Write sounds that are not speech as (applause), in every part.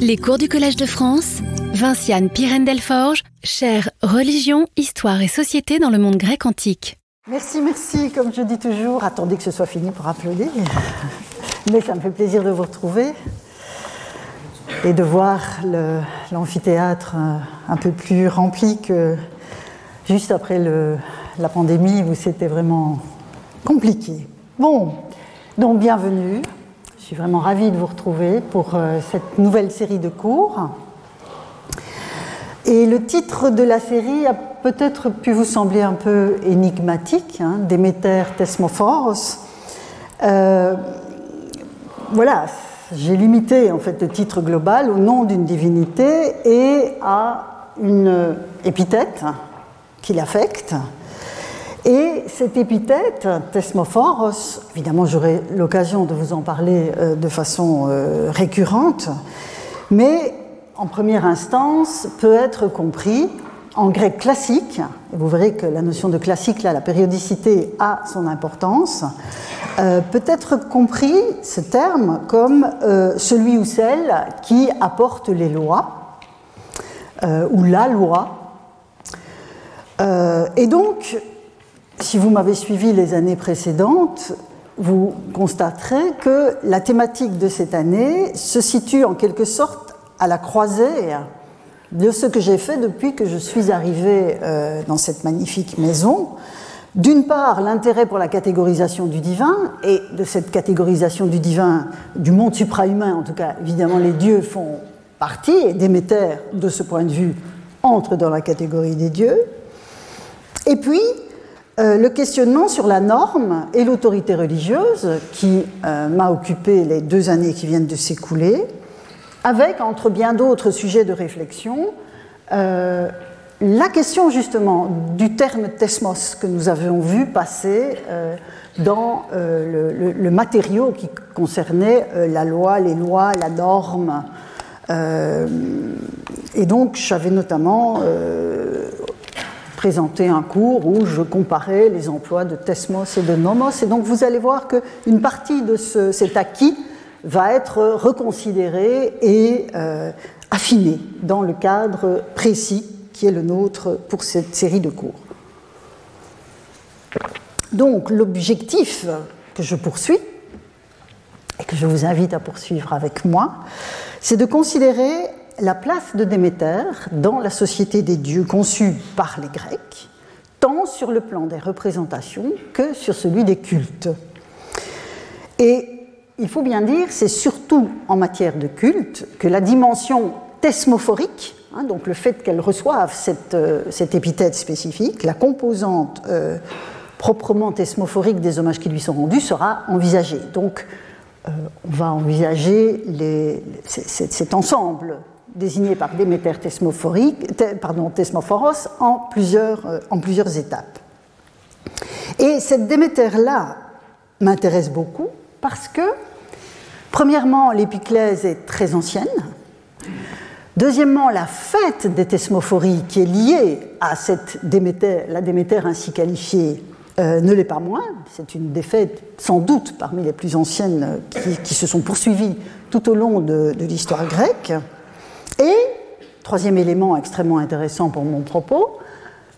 Les cours du Collège de France, Vinciane Pirène Delforge, chère Religion, Histoire et Société dans le monde grec antique. Merci, merci, comme je dis toujours, attendez que ce soit fini pour applaudir. Mais ça me fait plaisir de vous retrouver et de voir l'amphithéâtre un peu plus rempli que juste après la pandémie où c'était vraiment compliqué. Bon, donc bienvenue. Suis vraiment ravie de vous retrouver pour euh, cette nouvelle série de cours. Et le titre de la série a peut-être pu vous sembler un peu énigmatique, hein, Déméter Thesmophoros. Euh, voilà, j'ai limité en fait le titre global au nom d'une divinité et à une épithète qui l'affecte. Et cette épithète, Thesmophoros, évidemment j'aurai l'occasion de vous en parler euh, de façon euh, récurrente, mais en première instance peut être compris en grec classique, et vous verrez que la notion de classique, là, la périodicité a son importance, euh, peut être compris, ce terme, comme celui ou celle qui apporte les lois, ou la loi. et donc, si vous m'avez suivi les années précédentes, vous constaterez que la thématique de cette année se situe en quelque sorte à la croisée de ce que j'ai fait depuis que je suis arrivée euh, dans cette magnifique maison. D'une part, l'intérêt pour la catégorisation du divin, et de cette catégorisation du divin, du monde suprahumain, en tout cas, évidemment, les dieux font partie, et Déméter, de ce point de vue, entre dans la catégorie des dieux. Et puis, euh, le questionnement sur la norme et l'autorité religieuse qui euh, m'a occupé les deux années qui viennent de s'écouler, avec, entre bien d'autres sujets de réflexion, euh, la question justement du terme thesmos que nous avions vu passer dans le, matériau qui concernait la loi, les lois, la norme. et donc j'avais notamment présenté un cours où je comparais les emplois de Tesmos et de Nomos. Et donc vous allez voir qu'une partie de cet acquis va être reconsidérée et euh, affinée dans le cadre précis qui est le nôtre pour cette série de cours. Donc l'objectif que je poursuis, et que je vous invite à poursuivre avec moi, c'est de considérer la place de Déméter dans la société des dieux conçue par les Grecs, tant sur le plan des représentations que sur celui des cultes. Et il faut bien dire, c'est surtout en matière de culte que la dimension thesmophorique, hein, donc le fait qu'elle reçoive cette, euh, épithète spécifique, la composante euh, proprement thesmophorique des hommages qui lui sont rendus, sera envisagée. Donc, euh, on va envisager cet ensemble désigné par Déméter Thesmophoros en plusieurs, euh, en plusieurs étapes. Et cette Déméter-là m'intéresse beaucoup parce que, premièrement, l'épiclèse est très ancienne. Deuxièmement, la fête des thesmophories qui est liée à cette Déméter, la Déméter ainsi qualifiée, euh, ne l'est pas moins. C'est une des fêtes sans doute parmi les plus anciennes qui, se sont poursuivies tout au long de l'histoire grecque. Et, troisième élément extrêmement intéressant pour mon propos,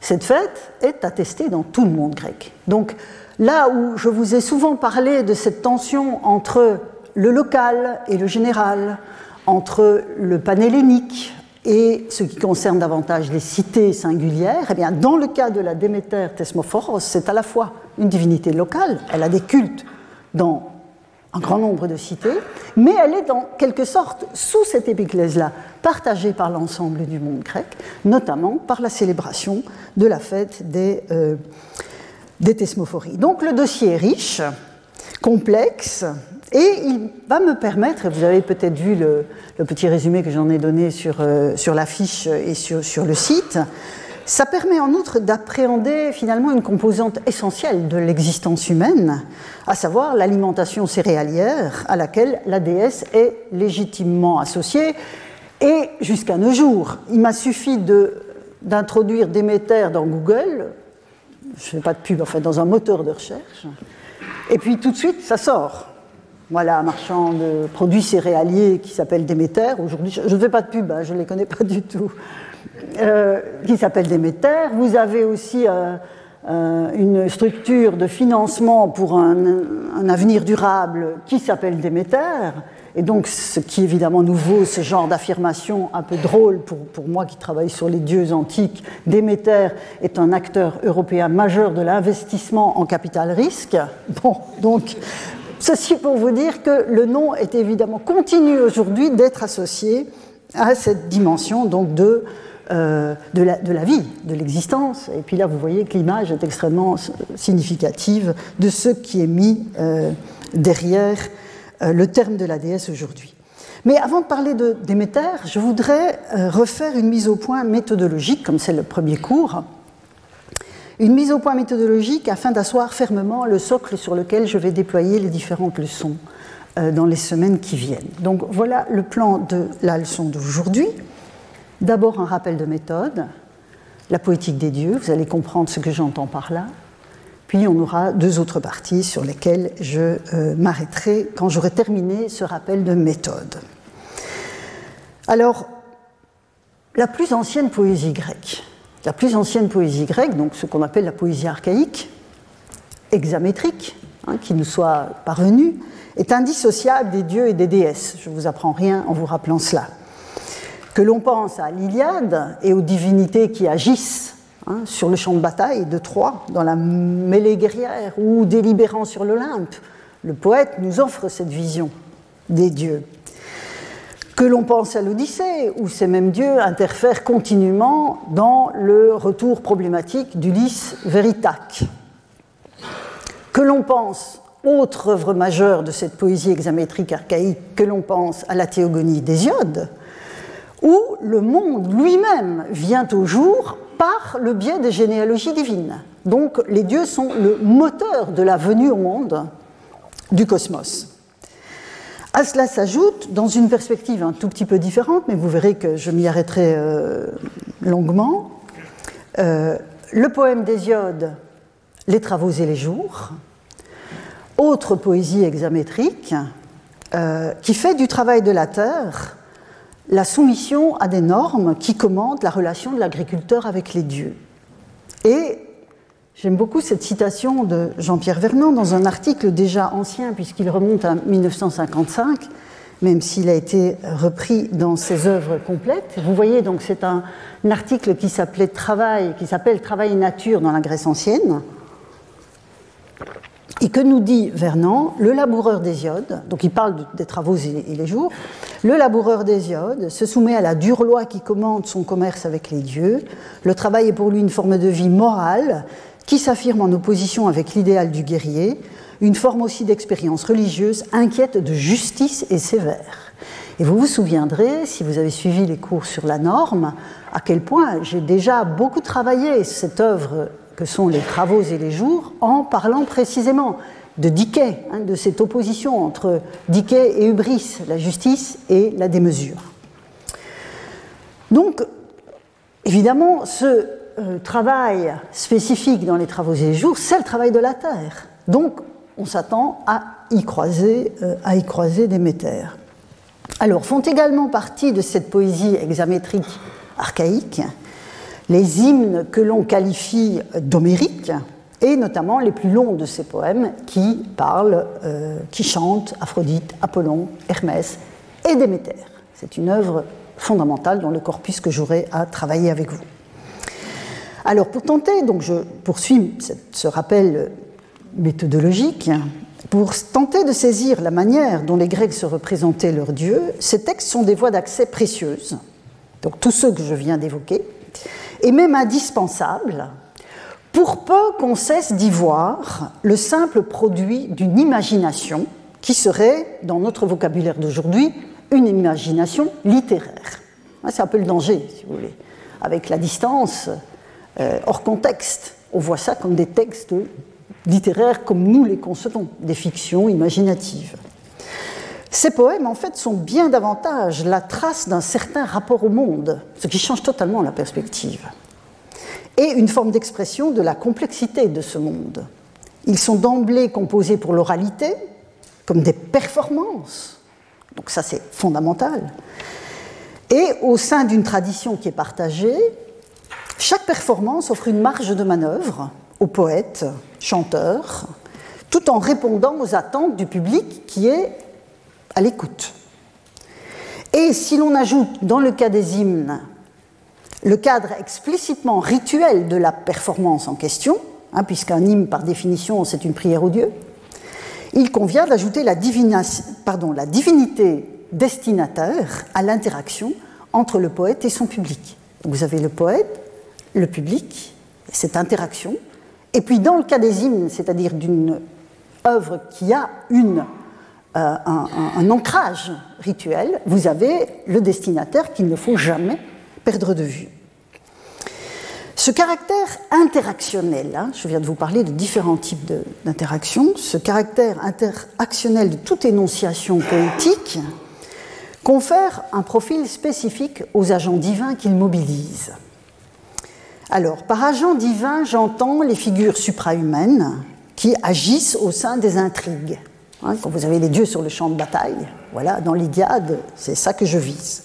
cette fête est attestée dans tout le monde grec. Donc là où je vous ai souvent parlé de cette tension entre le local et le général, entre le panhellénique et ce qui concerne davantage les cités singulières, eh bien, dans le cas de la Déméter Thesmophoros, c'est à la fois une divinité locale, elle a des cultes dans un grand nombre de cités, mais elle est en quelque sorte sous cette épiclèse-là, partagée par l'ensemble du monde grec, notamment par la célébration de la fête des, euh, des thesmophories. Donc le dossier est riche, complexe, et il va me permettre, et vous avez peut-être vu le, petit résumé que j'en ai donné sur, euh, sur l'affiche et sur, sur le site, ça permet en outre d'appréhender finalement une composante essentielle de l'existence humaine, à savoir l'alimentation céréalière à laquelle la déesse est légitimement associée. Et jusqu'à nos jours, il m'a suffi d'introduire Déméter dans Google, je ne fais pas de pub, en fait, dans un moteur de recherche, et puis tout de suite, ça sort. voilà, un marchand de produits céréaliers qui s'appelle Déméter. Aujourd'hui, je ne fais pas de pub, hein, je ne les connais pas du tout. Euh, qui s'appelle Déméter. Vous avez aussi euh, euh, une structure de financement pour un, avenir durable qui s'appelle Déméter. Et donc, ce qui est évidemment nouveau, ce genre d'affirmation un peu drôle pour, pour, moi qui travaille sur les dieux antiques, Déméter est un acteur européen majeur de l'investissement en capital risque. Bon, donc, ceci pour vous dire que le nom est évidemment continue aujourd'hui d'être associé à cette dimension donc de euh, de, la, vie, de l'existence. Et puis là, vous voyez que l'image est extrêmement significative de ce qui est mis euh, derrière euh, le terme de la déesse aujourd'hui. Mais avant de parler de je voudrais refaire une mise au point méthodologique, comme c'est le premier cours. Une mise au point méthodologique afin d'asseoir fermement le socle sur lequel je vais déployer les différentes leçons dans les semaines qui viennent. Donc voilà le plan de la leçon d'aujourd'hui. D'abord un rappel de méthode, la poétique des dieux, vous allez comprendre ce que j'entends par là. Puis on aura deux autres parties sur lesquelles je euh, m'arrêterai quand j'aurai terminé ce rappel de méthode. Alors, la plus ancienne poésie grecque, la plus ancienne poésie grecque, donc ce qu'on appelle la poésie archaïque, hexamétrique, hein, qui nous soit parvenue, est indissociable des dieux et des déesses. Je ne vous apprends rien en vous rappelant cela que l'on pense à l'Iliade et aux divinités qui agissent hein, sur le champ de bataille de Troie, dans la mêlée guerrière, ou délibérant sur l'Olympe, le poète nous offre cette vision des dieux. Que l'on pense à l'Odyssée, où ces mêmes dieux interfèrent continuellement dans le retour problématique d'Ulysse Véritac. Que l'on pense, autre œuvre majeure de cette poésie hexamétrique archaïque, que l'on pense à la théogonie d'Hésiode, où le monde lui-même vient au jour par le biais des généalogies divines. Donc les dieux sont le moteur de la venue au monde du cosmos. À cela s'ajoute, dans une perspective un tout petit peu différente, mais vous verrez que je m'y arrêterai euh, longuement, euh, le poème d'Hésiode, Les travaux et les jours, autre poésie hexamétrique, euh, qui fait du travail de la terre la soumission à des normes qui commandent la relation de l'agriculteur avec les dieux. Et j'aime beaucoup cette citation de Jean-Pierre Vernon dans un article déjà ancien puisqu'il remonte à 1955, même s'il a été repris dans ses œuvres complètes. Vous voyez donc c'est un, article qui s'appelait Travail, qui s'appelle Travail et nature dans la Grèce ancienne. Et que nous dit Vernon Le laboureur d'Hésiode, donc il parle des travaux et les jours, le laboureur d'Hésiode se soumet à la dure loi qui commande son commerce avec les dieux. Le travail est pour lui une forme de vie morale qui s'affirme en opposition avec l'idéal du guerrier, une forme aussi d'expérience religieuse inquiète de justice et sévère. Et vous vous souviendrez, si vous avez suivi les cours sur la norme, à quel point j'ai déjà beaucoup travaillé cette œuvre que sont les travaux et les jours, en parlant précisément de Dickey, hein, de cette opposition entre Dickey et Hubris, la justice et la démesure. Donc, évidemment, ce euh, travail spécifique dans les travaux et les jours, c'est le travail de la terre. Donc, on s'attend à y croiser, euh, à y croiser. Alors, font également partie de cette poésie hexamétrique archaïque les hymnes que l'on qualifie d'homériques, et notamment les plus longs de ces poèmes qui parlent, euh, qui chantent Aphrodite, Apollon, Hermès et Déméter. C'est une œuvre fondamentale dans le corpus que j'aurai à travailler avec vous. Alors pour tenter, donc je poursuis ce rappel méthodologique, pour tenter de saisir la manière dont les Grecs se représentaient leurs dieux, ces textes sont des voies d'accès précieuses. Donc tous ceux que je viens d'évoquer, et même indispensable pour peu qu'on cesse d'y voir le simple produit d'une imagination qui serait, dans notre vocabulaire d'aujourd'hui, une imagination littéraire. C'est un peu le danger, si vous voulez. Avec la distance, euh, hors contexte, on voit ça comme des textes littéraires comme nous les concevons, des fictions imaginatives. Ces poèmes, en fait, sont bien davantage la trace d'un certain rapport au monde, ce qui change totalement la perspective, et une forme d'expression de la complexité de ce monde. Ils sont d'emblée composés pour l'oralité, comme des performances. Donc ça, c'est fondamental. Et au sein d'une tradition qui est partagée, chaque performance offre une marge de manœuvre aux poètes, chanteurs, tout en répondant aux attentes du public qui est l'écoute. Et si l'on ajoute dans le cas des hymnes le cadre explicitement rituel de la performance en question, hein, puisqu'un hymne par définition c'est une prière au Dieu, il convient d'ajouter la divinité destinataire à l'interaction entre le poète et son public. vous avez le poète, le public, cette interaction, et puis dans le cas des hymnes, c'est-à-dire d'une œuvre qui a une, euh, un, ancrage rituel, vous avez le destinataire qu'il ne faut jamais perdre de vue. Ce caractère interactionnel, hein, je viens de vous parler de différents types d'interactions, ce caractère interactionnel de toute énonciation poétique confère un profil spécifique aux agents divins qu'il mobilise. Alors, par agent divin, j'entends les figures suprahumaines qui agissent au sein des intrigues. Hein, quand vous avez les dieux sur le champ de bataille, voilà, dans l'Iliade, c'est ça que je vise.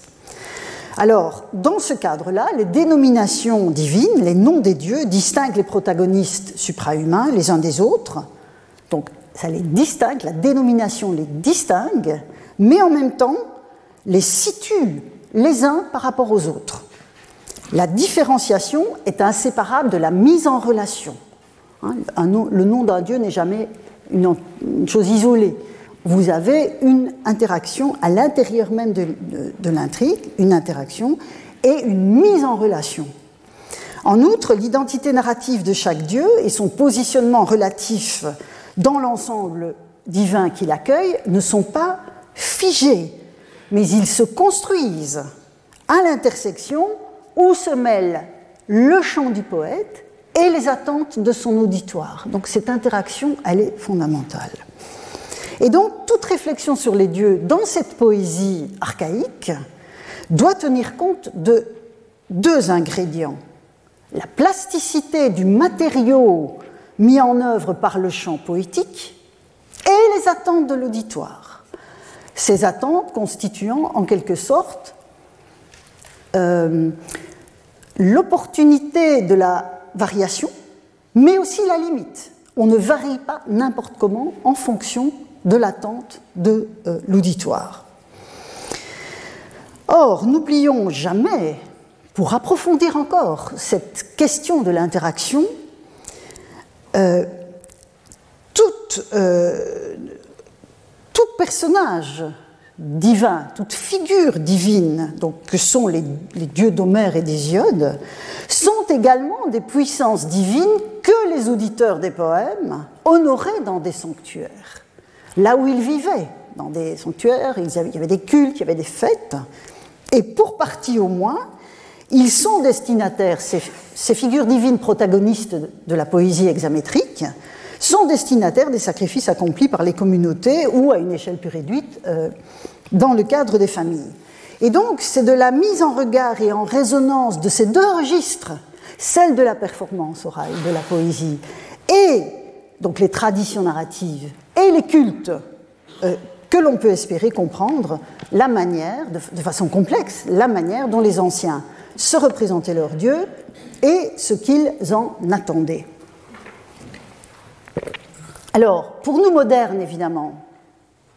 Alors, dans ce cadre-là, les dénominations divines, les noms des dieux, distinguent les protagonistes suprahumains les uns des autres. Donc, ça les distingue, la dénomination les distingue, mais en même temps les situe les uns par rapport aux autres. La différenciation est inséparable de la mise en relation. Hein, le nom d'un dieu n'est jamais une, chose isolée. Vous avez une interaction à l'intérieur même de, l'intrigue, une interaction et une mise en relation. En outre, l'identité narrative de chaque dieu et son positionnement relatif dans l'ensemble divin qu'il accueille ne sont pas figés, mais ils se construisent à l'intersection où se mêle le chant du poète et les attentes de son auditoire. Donc cette interaction, elle est fondamentale. Et donc toute réflexion sur les dieux dans cette poésie archaïque doit tenir compte de deux ingrédients. La plasticité du matériau mis en œuvre par le chant poétique et les attentes de l'auditoire. Ces attentes constituant en quelque sorte euh, l'opportunité de la variation, mais aussi la limite. On ne varie pas n'importe comment en fonction de l'attente de euh, l'auditoire. Or, n'oublions jamais, pour approfondir encore cette question de l'interaction, euh, euh, tout personnage divin, toute figure divine, donc que sont les, dieux d'Homère et d'Hésiode, sont également des puissances divines que les auditeurs des poèmes honoraient dans des sanctuaires, là où ils vivaient. Dans des sanctuaires, il y avait des cultes, il y avait des fêtes, et pour partie au moins, ils sont destinataires, ces, figures divines protagonistes de la poésie hexamétrique, sont destinataires des sacrifices accomplis par les communautés ou, à une échelle plus réduite, euh, dans le cadre des familles. Et donc, c'est de la mise en regard et en résonance de ces deux registres, celle de la performance orale, de la poésie, et donc les traditions narratives et les cultes, euh, que l'on peut espérer comprendre la manière, de, façon complexe, la manière dont les anciens se représentaient leur Dieu et ce qu'ils en attendaient. Alors, pour nous modernes, évidemment,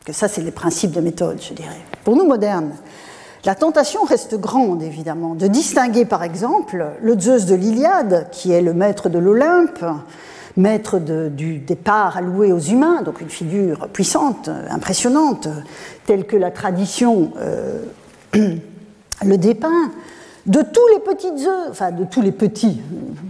que ça c'est les principes de méthode, je dirais, pour nous modernes, la tentation reste grande, évidemment, de distinguer par exemple le Zeus de l'Iliade, qui est le maître de l'Olympe, maître du départ alloué aux humains, donc une figure puissante, impressionnante, telle que la tradition euh, (clears throat) le dépeint, de tous les petits Zeus, enfin de tous les petits,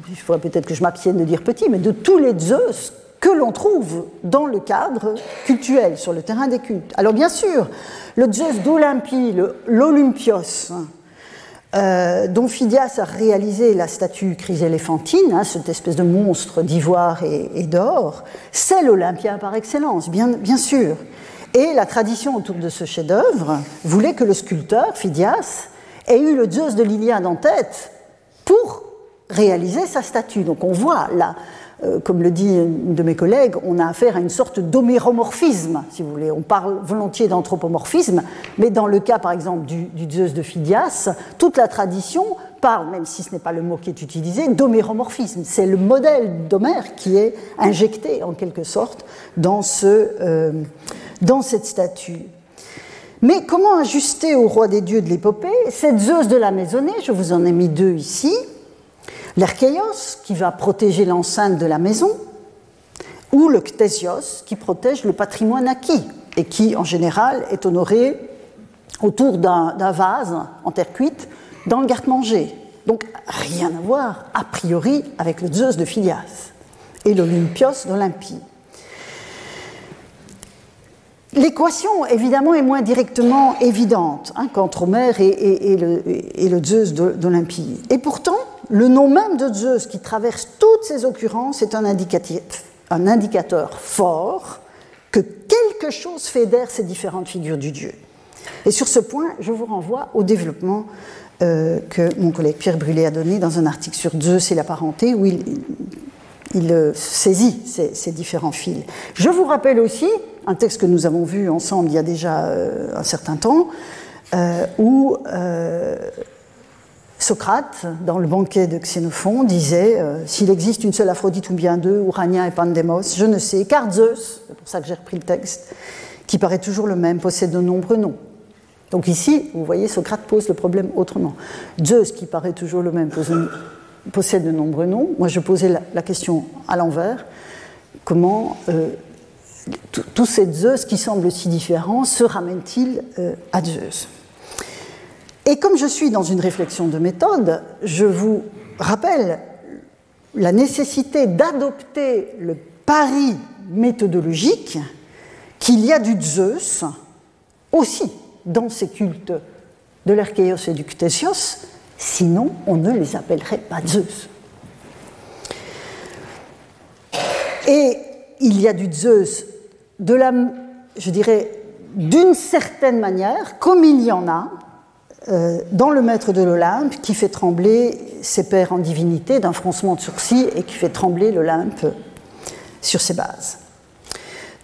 il faudrait peut-être que je m'abstienne de dire petits, mais de tous les Zeus que l'on trouve dans le cadre cultuel, sur le terrain des cultes. Alors bien sûr, le Zeus d'Olympie, l'Olympios, euh, dont Phidias a réalisé la statue chryséléphantine, hein, cette espèce de monstre d'ivoire et, d'or, c'est l'Olympien par excellence, bien, sûr. Et la tradition autour de ce chef-d'œuvre voulait que le sculpteur, Phidias, ait eu le Zeus de l'Iliade en tête pour réaliser sa statue. Donc on voit là comme le dit une de mes collègues, on a affaire à une sorte d'homéromorphisme, si vous voulez. On parle volontiers d'anthropomorphisme, mais dans le cas, par exemple, du, du Zeus de Phidias, toute la tradition parle, même si ce n'est pas le mot qui est utilisé, d'homéromorphisme. C'est le modèle d'Homère qui est injecté, en quelque sorte, dans, ce, euh, dans cette statue. Mais comment ajuster au roi des dieux de l'épopée? Cette Zeus de la maisonnée Je vous en ai mis deux ici l'Archéos, qui va protéger l'enceinte de la maison, ou le Ctésios, qui protège le patrimoine acquis et qui, en général, est honoré autour d'un vase en terre cuite dans le garde-manger. Donc, rien à voir, a priori, avec le Zeus de Phidias et l'Olympios d'Olympie. L'équation, évidemment, est moins directement évidente hein, qu'entre Homère et, et le Zeus d'Olympie. Et pourtant, le nom même de Zeus qui traverse toutes ces occurrences est un, un indicateur fort que quelque chose fédère ces différentes figures du Dieu. Et sur ce point, je vous renvoie au développement euh, que mon collègue Pierre Brûlé a donné dans un article sur Zeus et la parenté, où il, euh, saisit ces, ces, différents fils. Je vous rappelle aussi un texte que nous avons vu ensemble il y a déjà euh, un certain temps, où Socrate, dans le banquet de Xénophon, disait euh, S'il existe une seule Aphrodite ou bien deux, Urania et Pandemos, je ne sais, car Zeus, c'est pour ça que j'ai repris le texte, qui paraît toujours le même, possède de nombreux noms. Donc ici, vous voyez, Socrate pose le problème autrement. Zeus, qui paraît toujours le même, possède de nombreux noms. Moi, je posais la, question à l'envers comment euh, tous ces Zeus qui semblent si différents se ramènent-ils euh, à Zeus? Et comme je suis dans une réflexion de méthode, je vous rappelle la nécessité d'adopter le pari méthodologique qu'il y a du Zeus aussi dans ces cultes de l'Archéos et du Ctésios, sinon on ne les appellerait pas Zeus. Et il y a du Zeus je dirais, d'une certaine manière, comme il y en a euh, dans le maître de l'Olympe qui fait trembler ses pères en divinité d'un froncement de sourcils et qui fait trembler l'Olympe sur ses bases.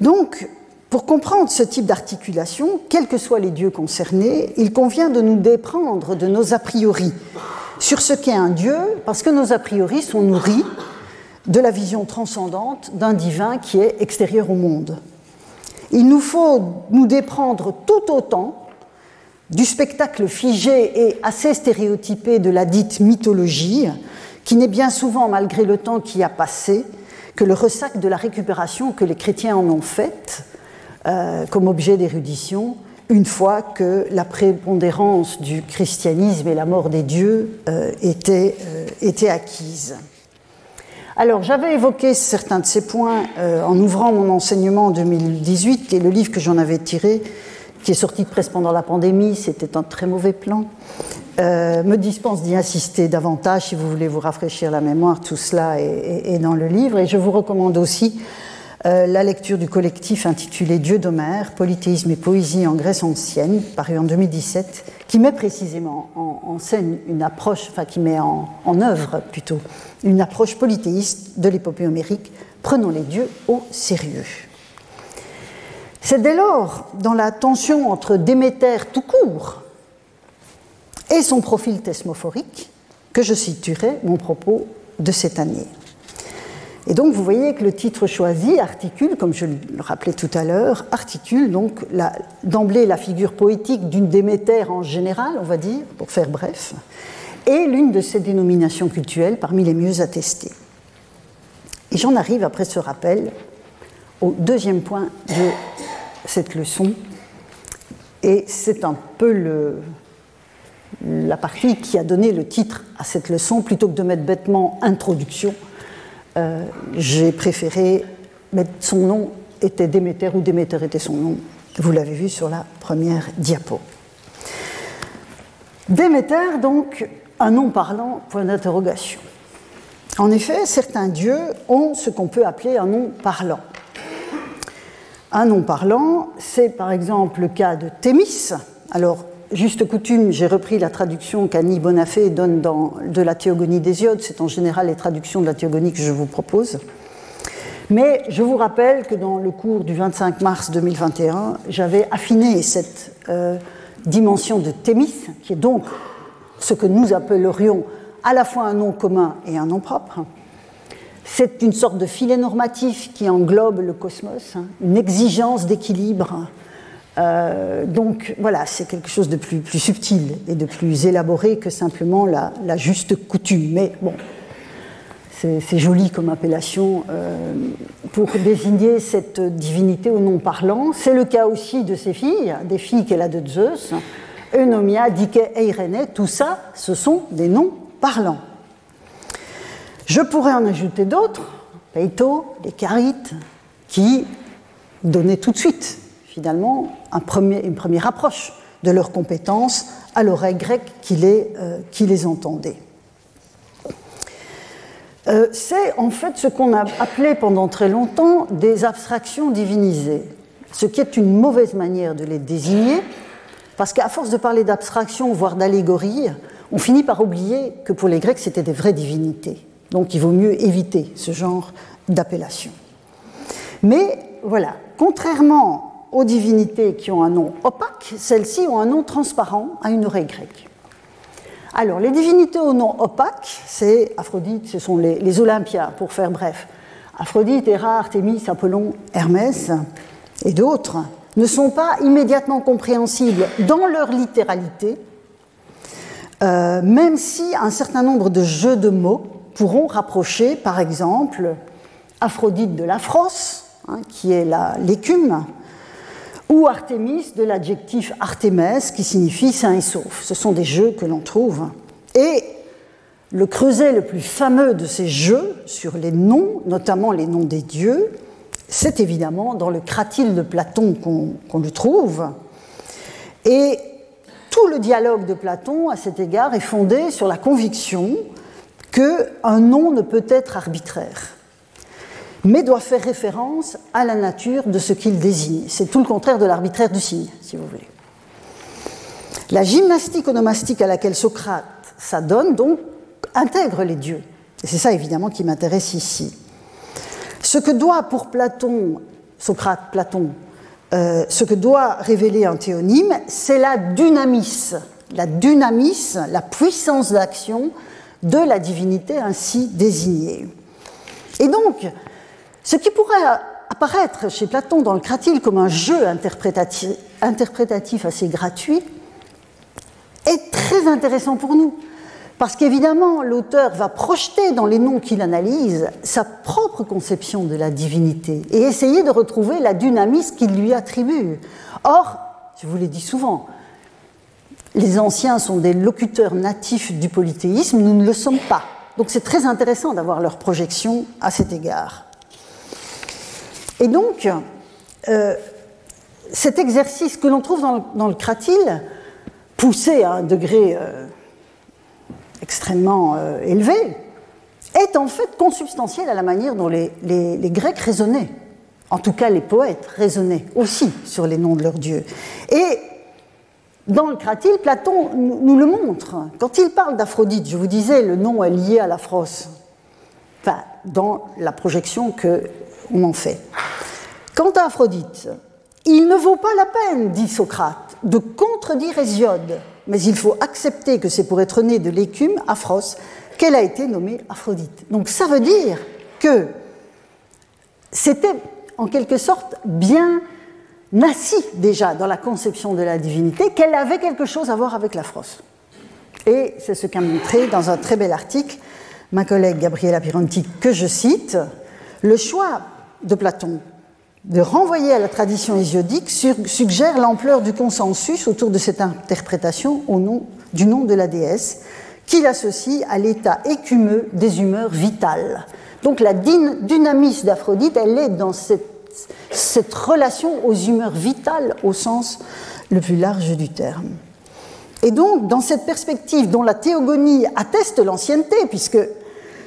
Donc, pour comprendre ce type d'articulation, quels que soient les dieux concernés, il convient de nous déprendre de nos a priori sur ce qu'est un dieu, parce que nos a priori sont nourris de la vision transcendante d'un divin qui est extérieur au monde. Il nous faut nous déprendre tout autant du spectacle figé et assez stéréotypé de la dite mythologie, qui n'est bien souvent, malgré le temps qui a passé, que le ressac de la récupération que les chrétiens en ont faite euh, comme objet d'érudition, une fois que la prépondérance du christianisme et la mort des dieux euh, euh, étaient, acquises. Alors, j'avais évoqué certains de ces points en ouvrant mon enseignement en 2018 et le livre que j'en avais tiré qui est sorti de presse pendant la pandémie, c'était un très mauvais plan, euh, me dispense d'y insister davantage si vous voulez vous rafraîchir la mémoire. Tout cela est, dans le livre. Et je vous recommande aussi euh, la lecture du collectif intitulé Dieu d'Homère, Polythéisme et poésie en Grèce ancienne, paru en 2017, qui met précisément en, scène une approche, enfin qui met en, œuvre plutôt, une approche polythéiste de l'épopée homérique. Prenons les dieux au sérieux. C'est dès lors, dans la tension entre Déméter tout court et son profil thesmophorique, que je situerai mon propos de cette année. Et donc vous voyez que le titre choisi articule, comme je le rappelais tout à l'heure, articule donc d'emblée la figure poétique d'une Déméter en général, on va dire, pour faire bref, et l'une de ses dénominations cultuelles parmi les mieux attestées. Et j'en arrive après ce rappel au deuxième point de cette leçon. Et c'est un peu la partie qui a donné le titre à cette leçon. Plutôt que de mettre bêtement introduction, euh, j'ai préféré mettre son nom était Déméter ou Déméter était son nom. Vous l'avez vu sur la première diapo. Déméter, donc, un nom parlant, point d'interrogation. En effet, certains dieux ont ce qu'on peut appeler un nom parlant. Un nom parlant, c'est par exemple le cas de Thémis. Alors, juste coutume, j'ai repris la traduction qu'Annie Bonafé donne dans, de la théogonie d'Hésiode. C'est en général les traductions de la théogonie que je vous propose. Mais je vous rappelle que dans le cours du 25 mars 2021, j'avais affiné cette euh, dimension de Thémis, qui est donc ce que nous appellerions à la fois un nom commun et un nom propre. C'est une sorte de filet normatif qui englobe le cosmos, hein, une exigence d'équilibre. Euh, donc voilà, c'est quelque chose de plus, subtil et de plus élaboré que simplement la, juste coutume. Mais bon, c'est joli comme appellation euh, pour désigner cette divinité au nom parlant. C'est le cas aussi de ses filles, des filles qu'elle a de Zeus, Eunomia, Dike et Irénée, tout ça, ce sont des noms parlants. Je pourrais en ajouter d'autres, Peito, les Carites, qui donnaient tout de suite, finalement, une première approche de leurs compétences à l'oreille grecque qui les, euh, entendait. Euh, c'est en fait ce qu'on a appelé pendant très longtemps des abstractions divinisées, ce qui est une mauvaise manière de les désigner, parce qu'à force de parler d'abstraction, voire d'allégorie, on finit par oublier que pour les Grecs, c'était des vraies divinités. Donc il vaut mieux éviter ce genre d'appellation. Mais voilà, contrairement aux divinités qui ont un nom opaque, celles-ci ont un nom transparent à une oreille grecque. Alors, les divinités au nom opaque, c'est Aphrodite, ce sont les, les Olympias, pour faire bref. Aphrodite, Héra, Artémis, Apollon, Hermès et d'autres ne sont pas immédiatement compréhensibles dans leur littéralité, euh, même si un certain nombre de jeux de mots pourront rapprocher, par exemple, Aphrodite de l'Aphros, hein, qui est l'écume, ou Artémis de l'adjectif Artémès qui signifie sain et sauf. Ce sont des jeux que l'on trouve. Et le creuset le plus fameux de ces jeux sur les noms, notamment les noms des dieux, c'est évidemment dans le cratyle de Platon qu'on le trouve. Et tout le dialogue de Platon, à cet égard, est fondé sur la conviction qu'un nom ne peut être arbitraire mais doit faire référence à la nature de ce qu'il désigne. C'est tout le contraire de l'arbitraire du signe, si vous voulez. La gymnastique onomastique à laquelle Socrate s'adonne, donc, intègre les dieux. Et c'est ça, évidemment, qui m'intéresse ici. Ce que doit pour Platon, Socrate, Platon, euh, ce que doit révéler un théonyme, c'est la dynamis, la dynamis, la puissance d'action de la divinité ainsi désignée. Et donc, ce qui pourrait apparaître chez Platon dans le Cratyle comme un jeu interprétatif, assez gratuit est très intéressant pour nous. Parce qu'évidemment, l'auteur va projeter dans les noms qu'il analyse sa propre conception de la divinité et essayer de retrouver la dynamisme qu'il lui attribue. Or, je vous l'ai dit souvent, les anciens sont des locuteurs natifs du polythéisme, nous ne le sommes pas. Donc c'est très intéressant d'avoir leur projection à cet égard. Et donc, euh, cet exercice que l'on trouve dans le, cratyle, poussé à un degré euh, extrêmement euh, élevé, est en fait consubstantiel à la manière dont les, Grecs raisonnaient. En tout cas, les poètes raisonnaient aussi sur les noms de leurs dieux. Et dans le cratyle, Platon nous le montre. Quand il parle d'Aphrodite, je vous disais, le nom est lié à la frosse. Enfin, dans la projection que on en fait. Quant à Aphrodite, il ne vaut pas la peine, dit Socrate, de contredire Hésiode, mais il faut accepter que c'est pour être née de l'écume, Aphros, qu'elle a été nommée Aphrodite. Donc ça veut dire que c'était en quelque sorte bien assis déjà dans la conception de la divinité, qu'elle avait quelque chose à voir avec l'Aphros. Et c'est ce qu'a montré dans un très bel article ma collègue Gabriela Pironti, que je cite, le choix de Platon de renvoyer à la tradition hésiodique suggère l'ampleur du consensus autour de cette interprétation du nom de la déesse, qu'il associe à l'état écumeux des humeurs vitales. Donc la dynamis d'Aphrodite, elle est dans cette, cette relation aux humeurs vitales au sens le plus large du terme. Et donc, dans cette perspective dont la théogonie atteste l'ancienneté, puisque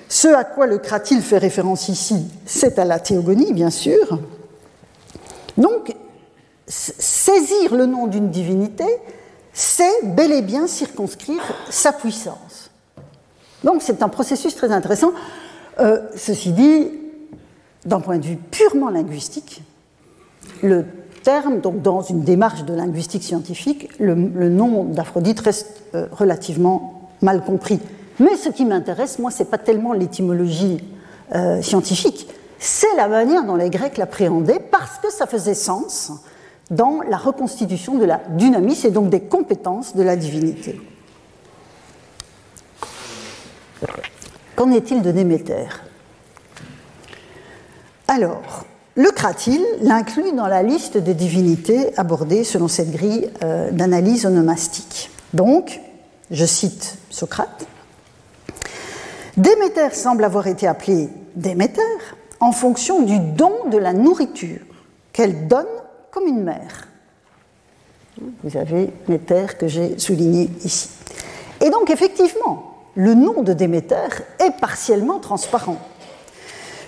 ce à quoi le cratyle fait référence ici, c'est à la théogonie, bien sûr. Donc, saisir le nom d'une divinité, c'est bel et bien circonscrire sa puissance. Donc, c'est un processus très intéressant. Euh, ceci dit, d'un point de vue purement linguistique, le terme, donc dans une démarche de linguistique scientifique, le, nom d'Aphrodite reste euh, relativement mal compris. Mais ce qui m'intéresse, moi, ce n'est pas tellement l'étymologie euh, scientifique, c'est la manière dont les Grecs l'appréhendaient, parce que ça faisait sens dans la reconstitution de la dynamis et donc des compétences de la divinité. Qu'en est-il de Déméter? Alors, le Cratyle l'inclut dans la liste des divinités abordées selon cette grille euh, d'analyse onomastique. Donc, je cite Socrate, Déméter semble avoir été appelée Déméter en fonction du don de la nourriture qu'elle donne comme une mère. Vous avez Méter que j'ai souligné ici. Et donc, effectivement, le nom de Déméter est partiellement transparent.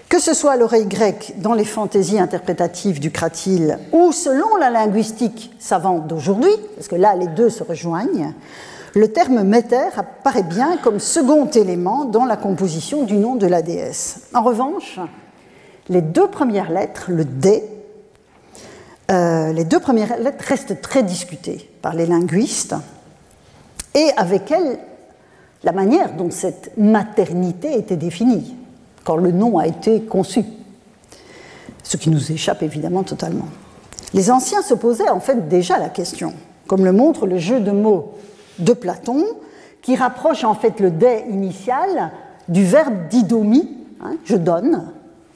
Que ce soit l'oreille grecque dans les fantaisies interprétatives du Cratyle ou selon la linguistique savante d'aujourd'hui, parce que là les deux se rejoignent, le terme méter apparaît bien comme second élément dans la composition du nom de la déesse. En revanche, les deux premières lettres, le D, euh, les deux premières lettres restent très discutées par les linguistes, et avec elles, la manière dont cette maternité était définie quand le nom a été conçu, ce qui nous échappe évidemment totalement. Les anciens se posaient en fait déjà la question, comme le montre le jeu de mots de Platon, qui rapproche en fait le dé initial du verbe didomi, hein, je donne.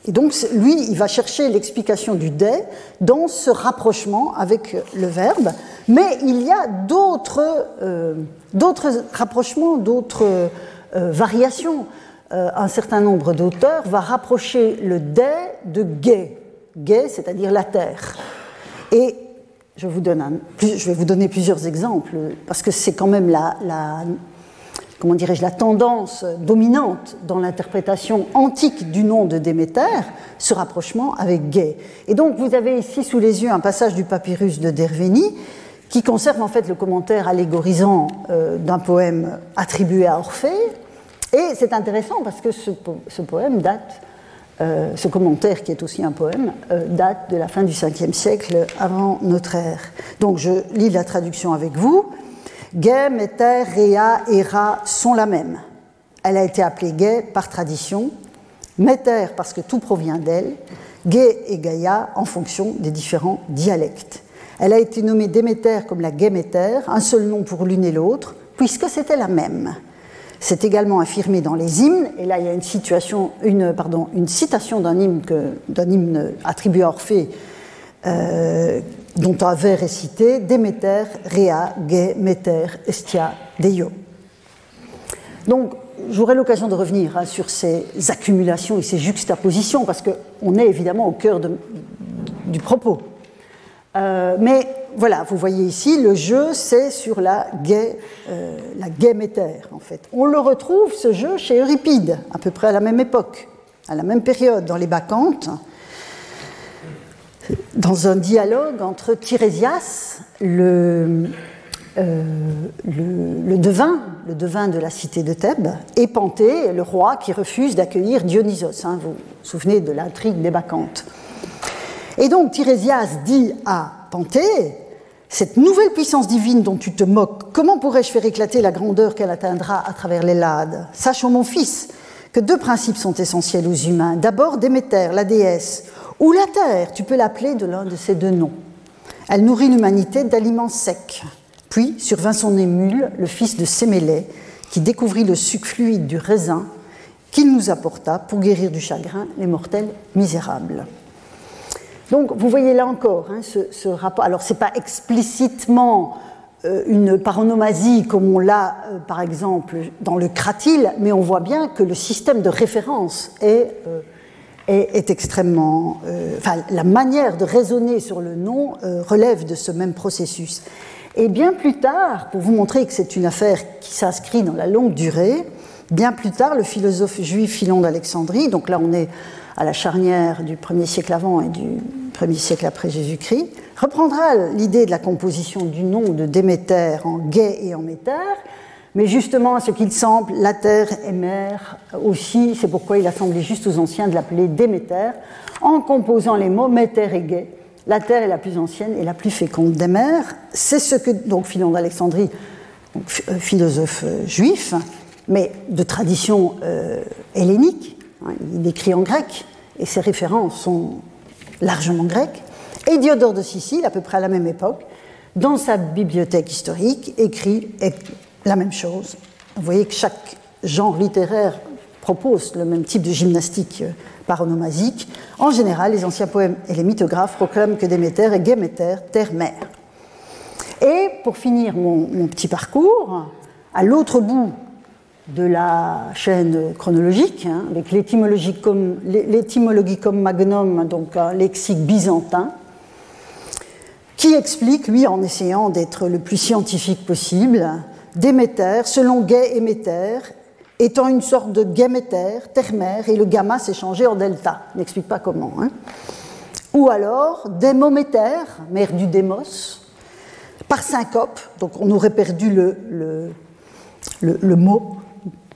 Et donc lui, il va chercher l'explication du dé dans ce rapprochement avec le verbe, mais il y a d'autres euh, rapprochements, d'autres euh, variations. Euh, un certain nombre d'auteurs va rapprocher le dé de gay, gay, c'est-à-dire la terre. Et je, vais vous donner plusieurs exemples, parce que c'est quand même la, comment dirais-je, la tendance dominante dans l'interprétation antique du nom de Déméter, ce rapprochement avec gay. Et donc vous avez ici sous les yeux un passage du papyrus de Derveni qui conserve en fait le commentaire allégorisant euh, d'un poème attribué à Orphée, et c'est intéressant parce que ce, poème date, euh, ce commentaire qui est aussi un poème, euh, date de la fin du 5e siècle avant notre ère. Donc je lis la traduction avec vous. Gay, Méter, Réa et Ra sont la même. Elle a été appelée Gay par tradition, Méter parce que tout provient d'elle, Gay et Gaïa en fonction des différents dialectes. Elle a été nommée Déméter comme la Méter, un seul nom pour l'une et l'autre, puisque c'était la même. C'est également affirmé dans les hymnes, et là il y a une, citation d'un hymne, attribué à Orphée, euh, dont un vers est cité Déméter, Réa, Gay, Méter, Estia, Deio. Donc, j'aurai l'occasion de revenir hein, sur ces accumulations et ces juxtapositions, parce qu'on est évidemment au cœur du propos. Euh, mais voilà, vous voyez ici, le jeu, c'est sur la gay, euh, en fait. On le retrouve, ce jeu, chez Euripide, à peu près à la même époque, à la même période, dans les Bacchantes, dans un dialogue entre Tirésias, le, euh, le devin de la cité de Thèbes, et Panthée, le roi qui refuse d'accueillir Dionysos. Hein, vous vous souvenez de l'intrigue des Bacchantes. Et donc Tirésias dit à Panthée, cette nouvelle puissance divine dont tu te moques, comment pourrais-je faire éclater la grandeur qu'elle atteindra à travers les Lades? Sache, mon fils, que deux principes sont essentiels aux humains. D'abord, Déméter, la déesse, ou la terre, tu peux l'appeler de l'un de ces deux noms. Elle nourrit l'humanité d'aliments secs. Puis survint son émule, le fils de Sémélé, qui découvrit le suc fluide du raisin qu'il nous apporta pour guérir du chagrin les mortels misérables. Donc vous voyez là encore hein, ce, rapport. Alors ce n'est pas explicitement euh, une paronomasie comme on l'a euh, par exemple dans le cratyle, mais on voit bien que le système de référence est, euh, est, extrêmement... enfin, la manière de raisonner sur le nom relève de ce même processus. Et bien plus tard, pour vous montrer que c'est une affaire qui s'inscrit dans la longue durée, bien plus tard, le philosophe juif Philon d'Alexandrie, donc là on est à la charnière du 1er siècle avant et du 1er siècle après Jésus-Christ, reprendra l'idée de la composition du nom de Déméter en Gay et en Méter, mais justement, à ce qu'il semble, la terre est mère aussi, c'est pourquoi il a semblé juste aux anciens de l'appeler Déméter, en composant les mots Méter et Gay. La terre est la plus ancienne et la plus féconde des mers. C'est ce que donc Philon d'Alexandrie, euh, philosophe euh, juif, mais de tradition euh, hellénique, il écrit en grec et ses références sont largement grecques. Et Diodore de Sicile, à peu près à la même époque, dans sa bibliothèque historique, écrit la même chose. Vous voyez que chaque genre littéraire propose le même type de gymnastique euh, paronomasique. En général, les anciens poèmes et les mythographes proclament que Déméter est Géméter, terre-mère. Et pour finir mon, petit parcours, à l'autre bout de la chaîne chronologique, hein, avec l'étymologie magnum, donc un lexique byzantin, qui explique, lui, en essayant d'être le plus scientifique possible, Déméter, selon Gay et Méter, étant une sorte de gaméter, termère, et le gamma s'est changé en delta. N'explique pas comment. Hein. Ou alors démométer, mère du démos, par syncope, donc on aurait perdu le, mot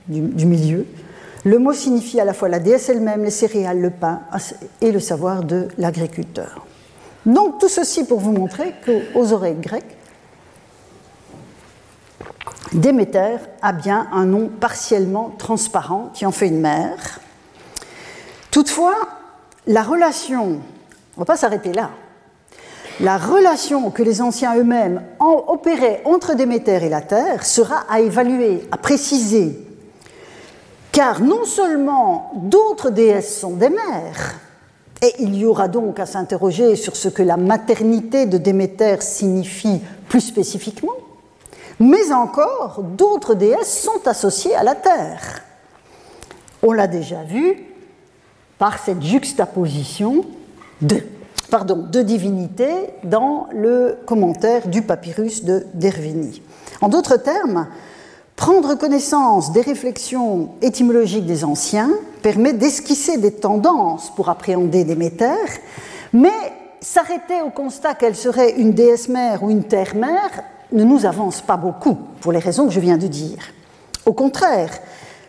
du, milieu. Le mot signifie à la fois la déesse elle-même, les céréales, le pain et le savoir de l'agriculteur. Donc tout ceci pour vous montrer qu'aux oreilles grecques, Déméter a bien un nom partiellement transparent qui en fait une mère. Toutefois, la relation, on ne va pas s'arrêter là, la relation que les anciens eux-mêmes opéraient entre Déméter et la Terre sera à évaluer, à préciser, car non seulement d'autres déesses sont des mères, et il y aura donc à s'interroger sur ce que la maternité de Déméter signifie plus spécifiquement, mais encore d'autres déesses sont associées à la Terre. On l'a déjà vu par cette juxtaposition de, pardon, divinités dans le commentaire du papyrus de Derveni. En d'autres termes, prendre connaissance des réflexions étymologiques des anciens permet d'esquisser des tendances pour appréhender Déméter, mais s'arrêter au constat qu'elle serait une déesse mère ou une terre mère ne nous avance pas beaucoup, pour les raisons que je viens de dire. Au contraire,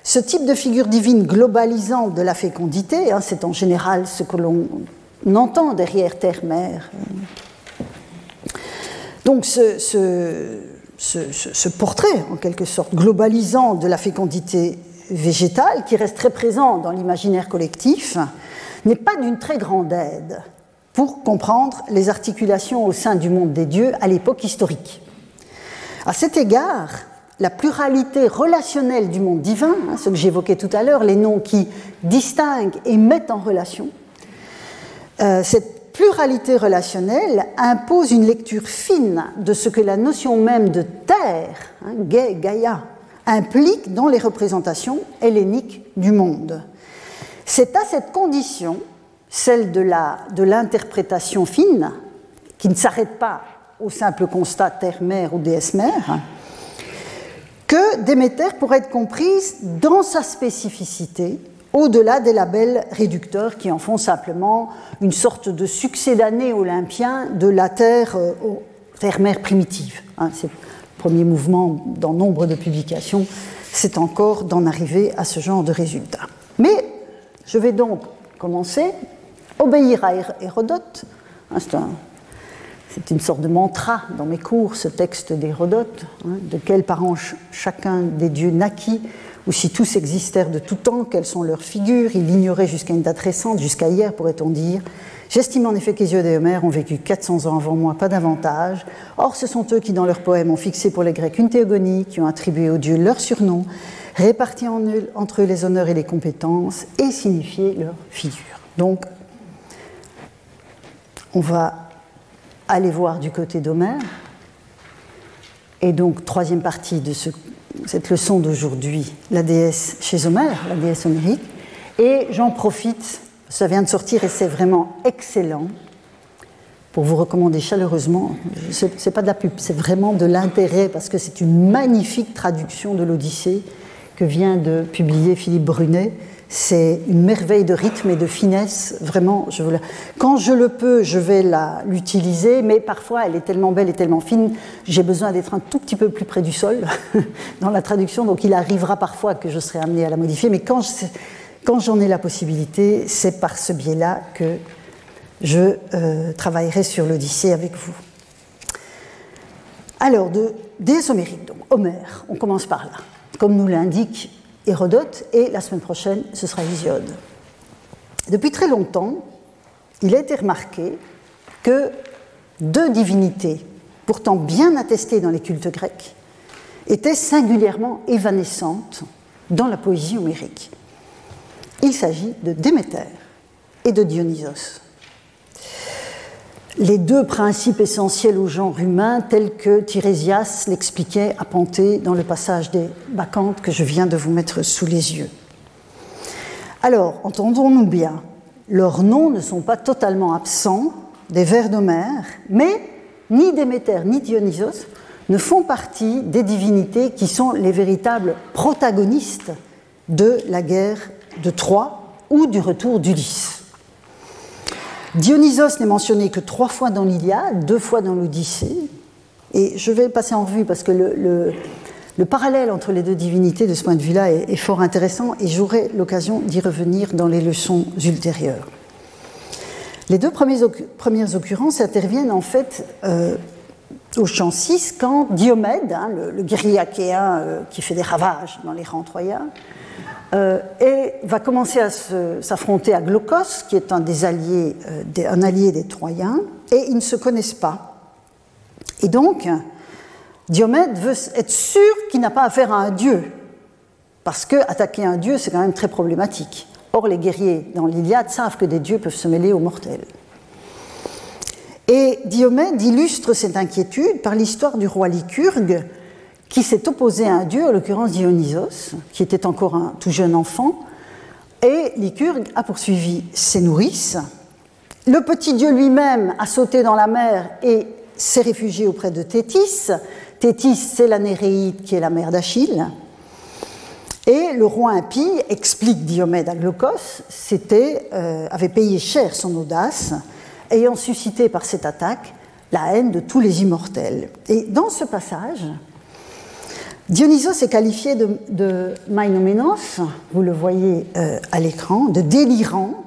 ce type de figure divine globalisante de la fécondité, hein, c'est en général ce que l'on entend derrière terre-mère. Donc ce, ce, portrait, en quelque sorte, globalisant de la fécondité végétale, qui reste très présent dans l'imaginaire collectif, n'est pas d'une très grande aide pour comprendre les articulations au sein du monde des dieux à l'époque historique. À cet égard, la pluralité relationnelle du monde divin, hein, ce que j'évoquais tout à l'heure, les noms qui distinguent et mettent en relation, euh, cette pluralité relationnelle impose une lecture fine de ce que la notion même de terre, hein, Gaïa, implique dans les représentations helléniques du monde. C'est à cette condition, celle de l'interprétation fine, qui ne s'arrête pas au simple constat terre-mère ou déesse-mère, que Déméter pourrait être comprise dans sa spécificité, au-delà des labels réducteurs qui en font simplement une sorte de succédané olympien de la Terre, euh, terre-mère primitive. Hein, c'est le premier mouvement dans nombre de publications, c'est encore d'en arriver à ce genre de résultat. Mais je vais donc commencer, obéir à Hérodote, hein, c'est un c'est une sorte de mantra dans mes cours, ce texte d'Hérodote, hein, de quels parents chacun des dieux naquit, ou si tous existèrent de tout temps, quelles sont leurs figures? Il l'ignorait jusqu'à une date récente, jusqu'à hier, pourrait-on dire. J'estime en effet qu'Hésiode et Homère ont vécu 400 ans avant moi, pas davantage. Or, ce sont eux qui, dans leurs poèmes, ont fixé pour les Grecs une théogonie, qui ont attribué aux dieux leurs surnoms, réparti entre eux les honneurs et les compétences, et signifié leurs figures. Donc, on va aller voir du côté d'Homère. Et donc, troisième partie de cette leçon d'aujourd'hui, la déesse chez Homère, la déesse homérique. Et j'en profite, ça vient de sortir et c'est vraiment excellent, pour vous recommander chaleureusement. Ce n'est pas de la pub, c'est vraiment de l'intérêt parce que c'est une magnifique traduction de l'Odyssée que vient de publier Philippe Brunet c'est une merveille de rythme et de finesse. Vraiment, quand je le peux, je vais l'utiliser, mais parfois elle est tellement belle et tellement fine, j'ai besoin d'être un tout petit peu plus près du sol (laughs) dans la traduction, donc il arrivera parfois que je serai amenée à la modifier, mais quand, quand j'en ai la possibilité, c'est par ce biais-là que je euh, travaillerai sur l'Odyssée avec vous. Alors, de déesse homérique, donc Homère, on commence par là. Comme nous l'indique Hérodote, et la semaine prochaine, ce sera Hésiode. Depuis très longtemps, il a été remarqué que deux divinités, pourtant bien attestées dans les cultes grecs, étaient singulièrement évanescentes dans la poésie homérique. Il s'agit de Déméter et de Dionysos les deux principes essentiels au genre humain, tels que Tirésias l'expliquait à Panthée dans le passage des Bacchantes que je viens de vous mettre sous les yeux. Alors, entendons-nous bien, leurs noms ne sont pas totalement absents des vers d'Homère, mais ni Déméter ni Dionysos ne font partie des divinités qui sont les véritables protagonistes de la guerre de Troie ou du retour d'Ulysse. Dionysos n'est mentionné que trois fois dans l'Iliade, deux fois dans l'Odyssée. Et je vais passer en revue parce que le, parallèle entre les deux divinités de ce point de vue-là est, fort intéressant et j'aurai l'occasion d'y revenir dans les leçons ultérieures. Les deux premières occurrences interviennent en fait euh, au chant 6 quand Diomède, hein, le, guerrier achéen euh, qui fait des ravages dans les rangs troyens, euh, et va commencer à s'affronter à Glaucos, qui est un, des alliés, euh, un allié des Troyens, et ils ne se connaissent pas. Et donc, Diomède veut être sûr qu'il n'a pas affaire à un dieu, parce que attaquer un dieu, c'est quand même très problématique. Or, les guerriers dans l'Iliade savent que des dieux peuvent se mêler aux mortels. Et Diomède illustre cette inquiétude par l'histoire du roi Lycurgue, qui s'est opposé à un dieu, en l'occurrence Dionysos, qui était encore un tout jeune enfant, et Lycurgue a poursuivi ses nourrices. Le petit dieu lui-même a sauté dans la mer et s'est réfugié auprès de Thétis. Thétis, c'est la Néréide qui est la mère d'Achille. Et le roi impie, explique Diomède à Glaucos, euh, avait payé cher son audace, ayant suscité par cette attaque la haine de tous les immortels. Et dans ce passage, Dionysos est qualifié de, de vous le voyez euh, à l'écran, de délirant,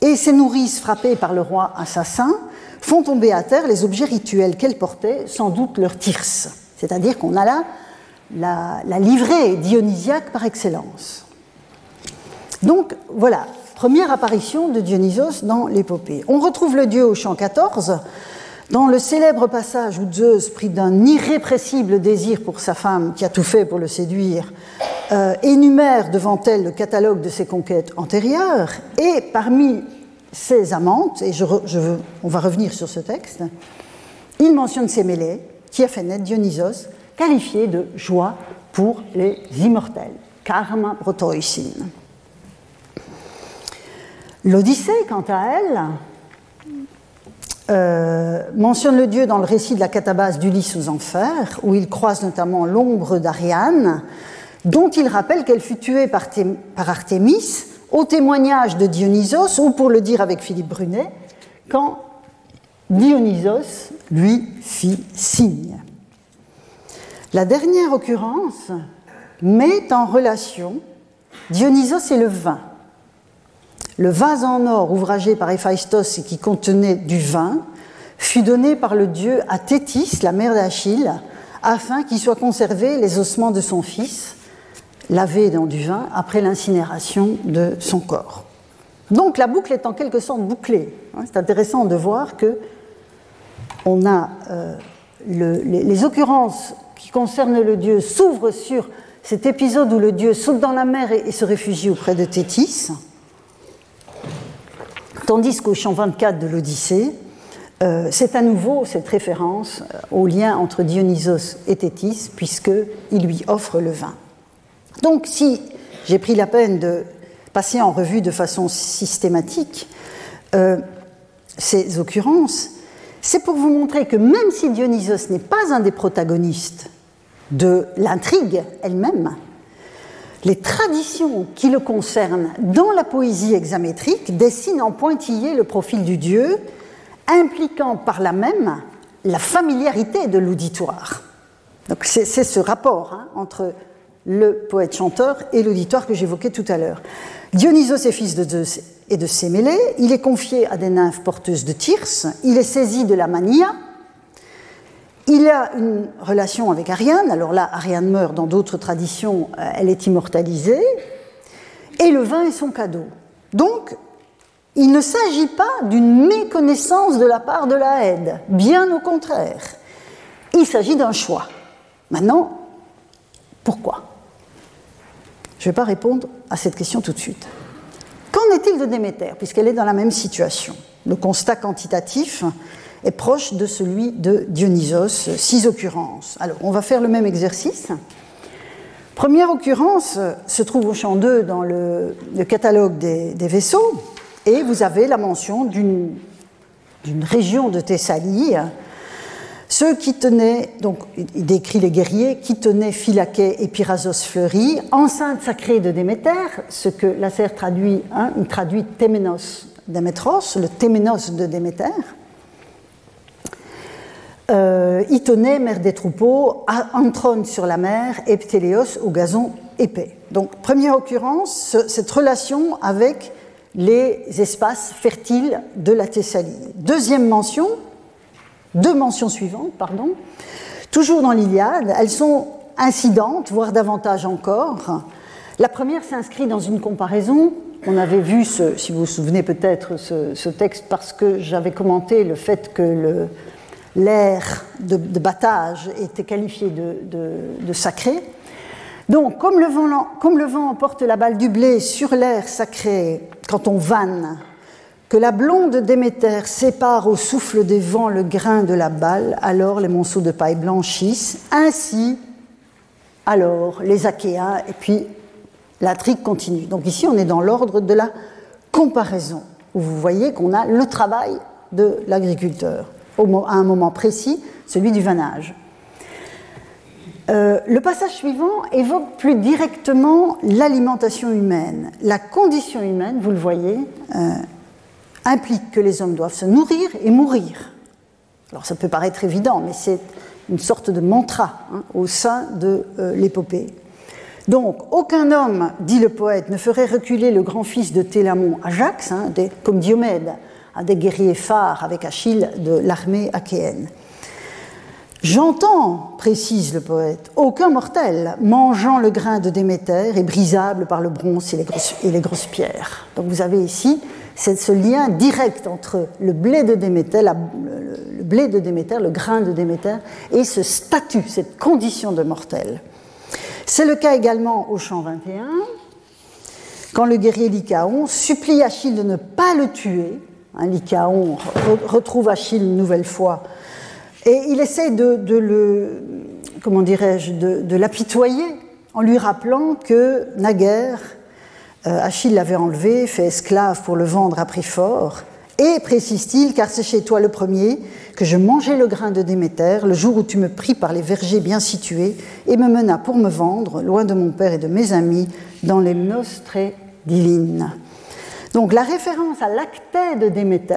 et ses nourrices, frappées par le roi assassin, font tomber à terre les objets rituels qu'elles portaient, sans doute leur tirse. C'est-à-dire qu'on a là la, la, livrée dionysiaque par excellence. Donc voilà, première apparition de Dionysos dans l'épopée. On retrouve le dieu au chant 14 dans le célèbre passage où Zeus, pris d'un irrépressible désir pour sa femme, qui a tout fait pour le séduire, euh, énumère devant elle le catalogue de ses conquêtes antérieures, et parmi ses amantes, et je, on va revenir sur ce texte, il mentionne Sémélé, qui a fait naître Dionysos, qualifié de joie pour les immortels, karma protoisin. L'Odyssée, quant à elle, euh, mentionne le dieu dans le récit de la catabase d'Ulysse aux enfers, où il croise notamment l'ombre d'Ariane, dont il rappelle qu'elle fut tuée par, par, Artémis au témoignage de Dionysos, ou pour le dire avec Philippe Brunet, quand Dionysos lui fit signe. La dernière occurrence met en relation Dionysos et le vin. Le vase en or ouvragé par Héphaïstos et qui contenait du vin fut donné par le dieu à Thétis, la mère d'Achille, afin qu'il soit conservé les ossements de son fils, lavés dans du vin, après l'incinération de son corps. Donc la boucle est en quelque sorte bouclée. C'est intéressant de voir que on a euh, les, occurrences qui concernent le dieu s'ouvrent sur cet épisode où le dieu saute dans la mer et se réfugie auprès de Thétis. Tandis qu'au chant 24 de l'Odyssée, euh, c'est à nouveau cette référence euh, au lien entre Dionysos et Thétis, puisqu'il lui offre le vin. Donc, si j'ai pris la peine de passer en revue de façon systématique euh, ces occurrences, c'est pour vous montrer que même si Dionysos n'est pas un des protagonistes de l'intrigue elle-même, les traditions qui le concernent dans la poésie hexamétrique dessinent en pointillé le profil du dieu, impliquant par là même la familiarité de l'auditoire. Donc c'est ce rapport hein, entre le poète-chanteur et l'auditoire que j'évoquais tout à l'heure. Dionysos est fils de Zeus et de Sémélé, il est confié à des nymphes porteuses de Tyrse, il est saisi de la mania, il a une relation avec Ariane, alors là Ariane meurt, dans d'autres traditions euh, elle est immortalisée, et le vin est son cadeau. Donc il ne s'agit pas d'une méconnaissance de la part de la aide, bien au contraire. Il s'agit d'un choix. Maintenant, pourquoi? Je ne vais pas répondre à cette question tout de suite. Qu'en est-il de Déméter, puisqu'elle est dans la même situation? Le constat quantitatif est proche de celui de Dionysos, six occurrences. Alors, on va faire le même exercice. Première occurrence se trouve au champ 2 dans le, catalogue des, vaisseaux, et vous avez la mention d'une région de Thessalie, ceux qui tenaient, donc il décrit les guerriers, qui tenaient Phylaquet et Pyrasos fleuris, enceinte sacrée de Déméter, ce que Lasserre traduit, hein, il traduit Téménos Démétros, le Téménos de Déméter. Euh, Itonée, mère des troupeaux, Antrone sur la mer et au gazon épais. Donc, première occurrence, cette relation avec les espaces fertiles de la Thessalie. Deuxième mention, deux mentions suivantes, pardon, toujours dans l'Iliade, elles sont incidentes, voire davantage encore. La première s'inscrit dans une comparaison. On avait vu, si vous vous souvenez peut-être, ce, texte parce que j'avais commenté le fait que le, l'air de, battage était qualifié de, sacré. Donc, comme le, vent, comme emporte la balle du blé sur l'air sacré quand on vanne, que la blonde Déméter sépare au souffle des vents le grain de la balle, alors les monceaux de paille blanchissent. Ainsi, alors, les Achéens, et puis la trique continue. Donc ici, on est dans l'ordre de la comparaison, où vous voyez qu'on a le travail de l'agriculteur à un moment précis, celui du vanage. Euh, le passage suivant évoque plus directement l'alimentation humaine. La condition humaine, vous le voyez, euh, implique que les hommes doivent se nourrir et mourir. Alors ça peut paraître évident, mais c'est une sorte de mantra hein, au sein de euh, l'épopée. Donc, aucun homme, dit le poète, ne ferait reculer le grand-fils de Télamon, Ajax, hein, comme Diomède, à des guerriers phares avec Achille de l'armée achéenne. J'entends, précise le poète, aucun mortel mangeant le grain de Déméter est brisable par le bronze et les grosses, et pierres. Donc vous avez ici ce lien direct entre le blé de Déméter, le, blé de Déméter, le grain de Déméter, et ce statut, cette condition de mortel. C'est le cas également au chant 21, quand le guerrier Lycaon supplie Achille de ne pas le tuer, un Lycaon retrouve Achille une nouvelle fois. Et il essaie de, le, comment dirais-je, de, l'apitoyer en lui rappelant que naguère, euh, Achille l'avait enlevé, fait esclave pour le vendre à prix fort. Et, précise-t-il, car c'est chez toi le premier que je mangeais le grain de Déméter le jour où tu me pris par les vergers bien situés et me mena pour me vendre, loin de mon père et de mes amis, dans les noces très divines. Donc la référence à l'acté de Déméter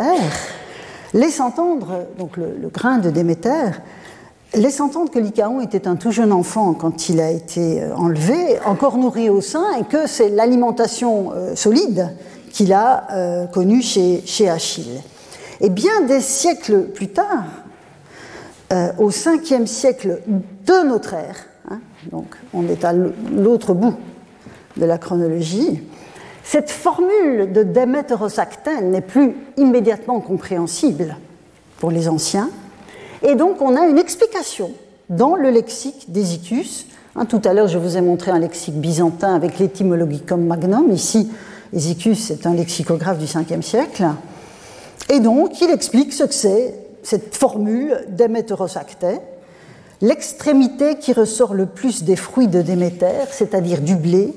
laisse entendre, donc le, grain de Déméter, laisse entendre que Lycaon était un tout jeune enfant quand il a été euh, enlevé, encore nourri au sein, et que c'est l'alimentation euh, solide qu'il a euh, connue chez, Achille. Et bien des siècles plus tard, au 5e siècle de notre ère, hein, donc on est à l'autre bout de la chronologie, cette formule de Déméter-Actène n'est plus immédiatement compréhensible pour les anciens, et donc on a une explication dans le lexique d'Hésicus. Hein, tout à l'heure, je vous ai montré un lexique byzantin avec l'étymologicum magnum. Ici, Hésicus est un lexicographe du 5e siècle. Et donc, il explique ce que c'est cette formule Déméteros-Actè, l'extrémité qui ressort le plus des fruits de Déméter, c'est-à-dire du blé,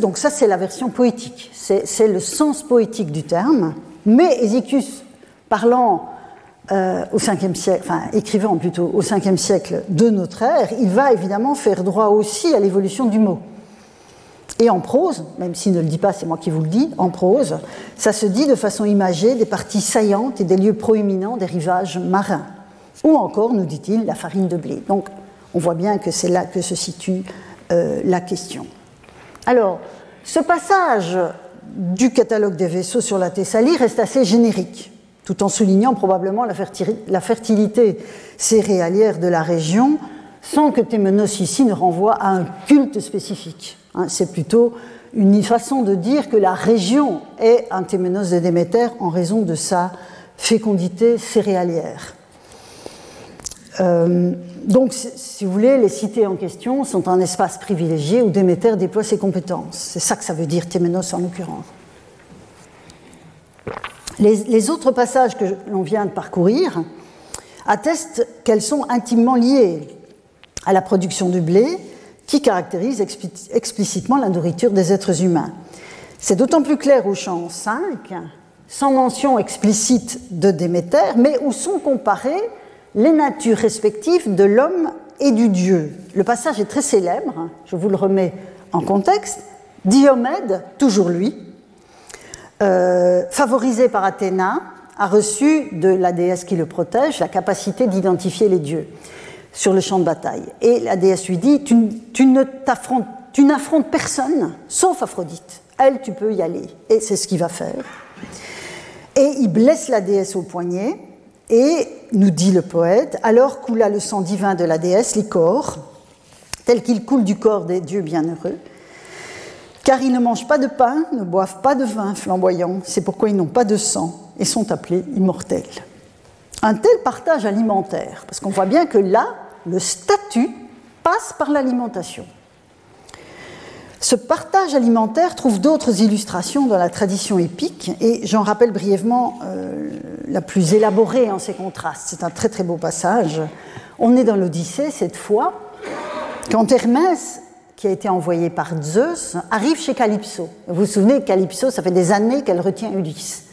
donc ça, c'est la version poétique, c'est le sens poétique du terme, mais Hésychus, parlant euh, au 5 siècle, enfin écrivant plutôt au 5e siècle de notre ère, il va évidemment faire droit aussi à l'évolution du mot. Et en prose, même s'il ne le dit pas, c'est moi qui vous le dis, en prose, ça se dit de façon imagée des parties saillantes et des lieux proéminents des rivages marins. Ou encore, nous dit-il, la farine de blé. Donc, on voit bien que c'est là que se situe euh, la question. Alors, ce passage du catalogue des vaisseaux sur la Thessalie reste assez générique, tout en soulignant probablement la fertilité céréalière de la région, sans que Témenos ici ne renvoie à un culte spécifique. Hein, c'est plutôt une façon de dire que la région est un Téménos de Déméter en raison de sa fécondité céréalière. Euh, donc, si vous voulez, les cités en question sont un espace privilégié où Déméter déploie ses compétences. C'est ça que ça veut dire, Téménos en l'occurrence. Les, autres passages que l'on vient de parcourir attestent qu'elles sont intimement liées à la production du blé, qui caractérise explicitement la nourriture des êtres humains. C'est d'autant plus clair au champ 5, sans mention explicite de Déméter, mais où sont comparées les natures respectives de l'homme et du dieu. Le passage est très célèbre, je vous le remets en contexte. Diomède, toujours lui, euh, favorisé par Athéna, a reçu de la déesse qui le protège la capacité d'identifier les dieux sur le champ de bataille. Et la déesse lui dit Tu, tu n'affrontes personne sauf Aphrodite. Elle, tu peux y aller. Et c'est ce qu'il va faire. Et il blesse la déesse au poignet. Et, nous dit le poète, alors coula le sang divin de la déesse, les corps, tel qu'il coule du corps des dieux bienheureux, car ils ne mangent pas de pain, ne boivent pas de vin flamboyant, c'est pourquoi ils n'ont pas de sang et sont appelés immortels. Un tel partage alimentaire, parce qu'on voit bien que là, le statut passe par l'alimentation. Ce partage alimentaire trouve d'autres illustrations dans la tradition épique, et j'en rappelle brièvement euh, la plus élaborée en ces contrastes. C'est un très très beau passage. On est dans l'Odyssée cette fois, quand Hermès, qui a été envoyé par Zeus, arrive chez Calypso. Vous vous souvenez, Calypso, ça fait des années qu'elle retient Ulysse.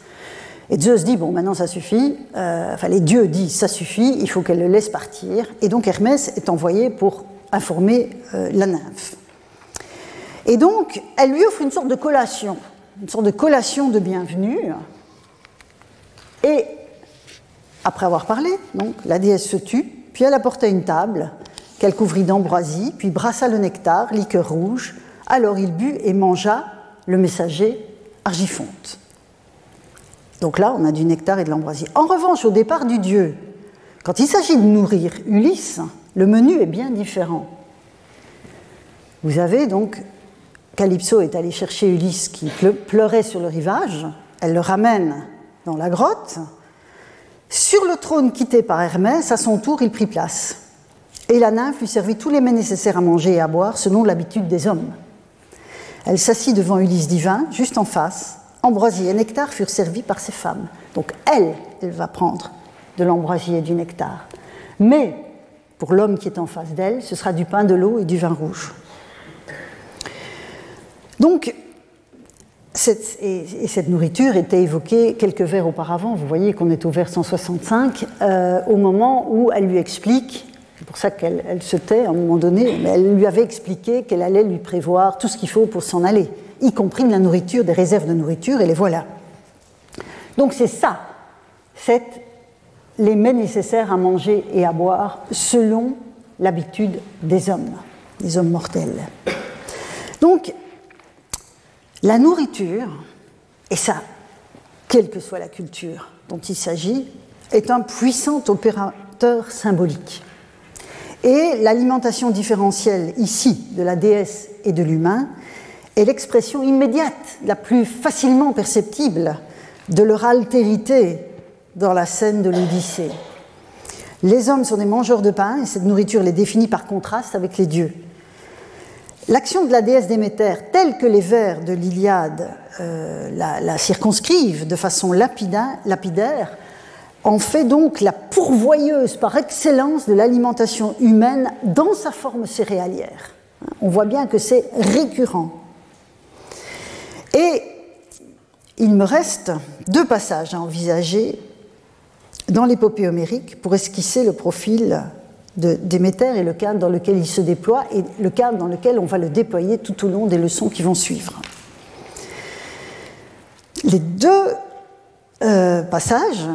Et Zeus dit, bon, maintenant ça suffit, euh, enfin les dieux disent, ça suffit, il faut qu'elle le laisse partir. Et donc Hermès est envoyé pour informer euh, la nymphe. Et donc, elle lui offre une sorte de collation, une sorte de collation de bienvenue. Et après avoir parlé, la déesse se tut, puis elle apporta une table qu'elle couvrit d'ambroisie, puis brassa le nectar, liqueur rouge. Alors il but et mangea le messager argifonte. Donc là, on a du nectar et de l'ambroisie. En revanche, au départ du dieu, quand il s'agit de nourrir Ulysse, le menu est bien différent. Vous avez donc, Calypso est allé chercher Ulysse qui pleurait sur le rivage, elle le ramène dans la grotte. Sur le trône quitté par Hermès, à son tour, il prit place. Et la nymphe lui servit tous les mets nécessaires à manger et à boire selon l'habitude des hommes. Elle s'assit devant Ulysse divin, juste en face, ambroisie et nectar furent servis par ces femmes. Donc elle, elle va prendre de l'ambroisie et du nectar. Mais pour l'homme qui est en face d'elle, ce sera du pain, de l'eau et du vin rouge. Donc, et, cette nourriture était évoquée quelques vers auparavant. Vous voyez qu'on est au vers 165, euh, au moment où elle lui explique, c'est pour ça qu'elle se tait à un moment donné, mais elle lui avait expliqué qu'elle allait lui prévoir tout ce qu'il faut pour s'en aller y compris de la nourriture, des réserves de nourriture, et les voilà. Donc c'est ça, c'est les mets nécessaires à manger et à boire selon l'habitude des hommes, des hommes mortels. Donc, la nourriture, et ça, quelle que soit la culture dont il s'agit, est un puissant opérateur symbolique. Et l'alimentation différentielle ici de la déesse et de l'humain est l'expression immédiate, la plus facilement perceptible de leur altérité dans la scène de l'Odyssée. Les hommes sont des mangeurs de pain et cette nourriture les définit par contraste avec les dieux. L'action de la déesse Déméter, telle que les vers de l'Iliade euh, la, circonscrivent de façon lapidaire, en fait donc la pourvoyeuse par excellence de l'alimentation humaine dans sa forme céréalière. On voit bien que c'est récurrent. Et il me reste deux passages à envisager dans l'épopée homérique pour esquisser le profil de Déméter est le cadre dans lequel il se déploie et le cadre dans lequel on va le déployer tout au long des leçons qui vont suivre. Les deux euh, passages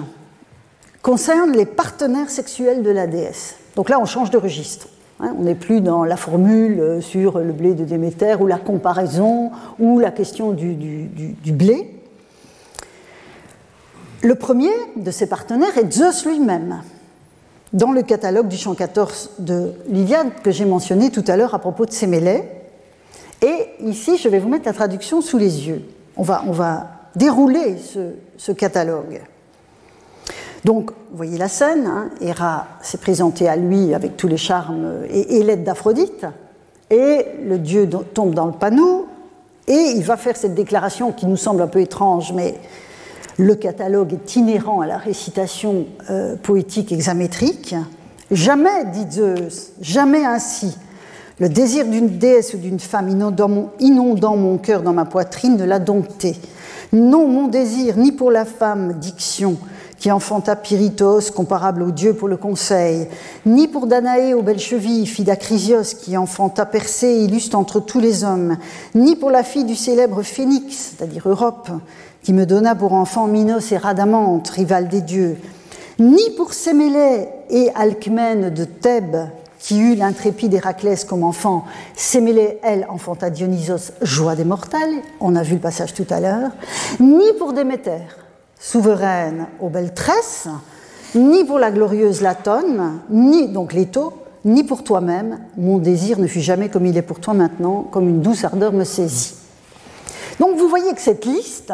concernent les partenaires sexuels de la déesse. Donc là, on change de registre. Hein. on n'est plus dans la formule euh, sur le blé de Déméter ou la comparaison ou la question du, du blé. Le premier de ces partenaires est Zeus lui-même dans le catalogue du chant 14 de l'Iliade que j'ai mentionné tout à l'heure à propos de Sémélé. Et ici, je vais vous mettre la traduction sous les yeux. On va, on va dérouler ce, catalogue. Donc, vous voyez la scène, hein, Héra s'est présentée à lui avec tous les charmes et, et l'aide d'Aphrodite, et le dieu tombe dans le panneau, et il va faire cette déclaration qui nous semble un peu étrange, mais le catalogue est inhérent à la récitation euh, poétique hexamétrique. Jamais, dit Zeus, jamais ainsi. Le désir d'une déesse ou d'une femme inondant mon, cœur dans ma poitrine ne l'a dompté. Non, mon désir, ni pour la femme, diction, qui enfanta Pyritos, comparable au dieu pour le conseil, ni pour Danaé aux belles chevilles, fille d'Acrisios, qui enfanta Persée, illustre entre tous les hommes, ni pour la fille du célèbre Phénix, c'est-à-dire Europe, qui me donna pour enfant Minos et Radamante, rival des dieux, ni pour Sémélé et Alcmène de Thèbes, qui eut l'intrépide Héraclès comme enfant. Sémélé, elle, enfanta Dionysos, joie des mortels, on a vu le passage tout à l'heure, ni pour Déméter, souveraine aux belles tresses, ni pour la glorieuse Latone, ni donc Leto, ni pour toi-même, mon désir ne fut jamais comme il est pour toi maintenant, comme une douce ardeur me saisit. Donc vous voyez que cette liste,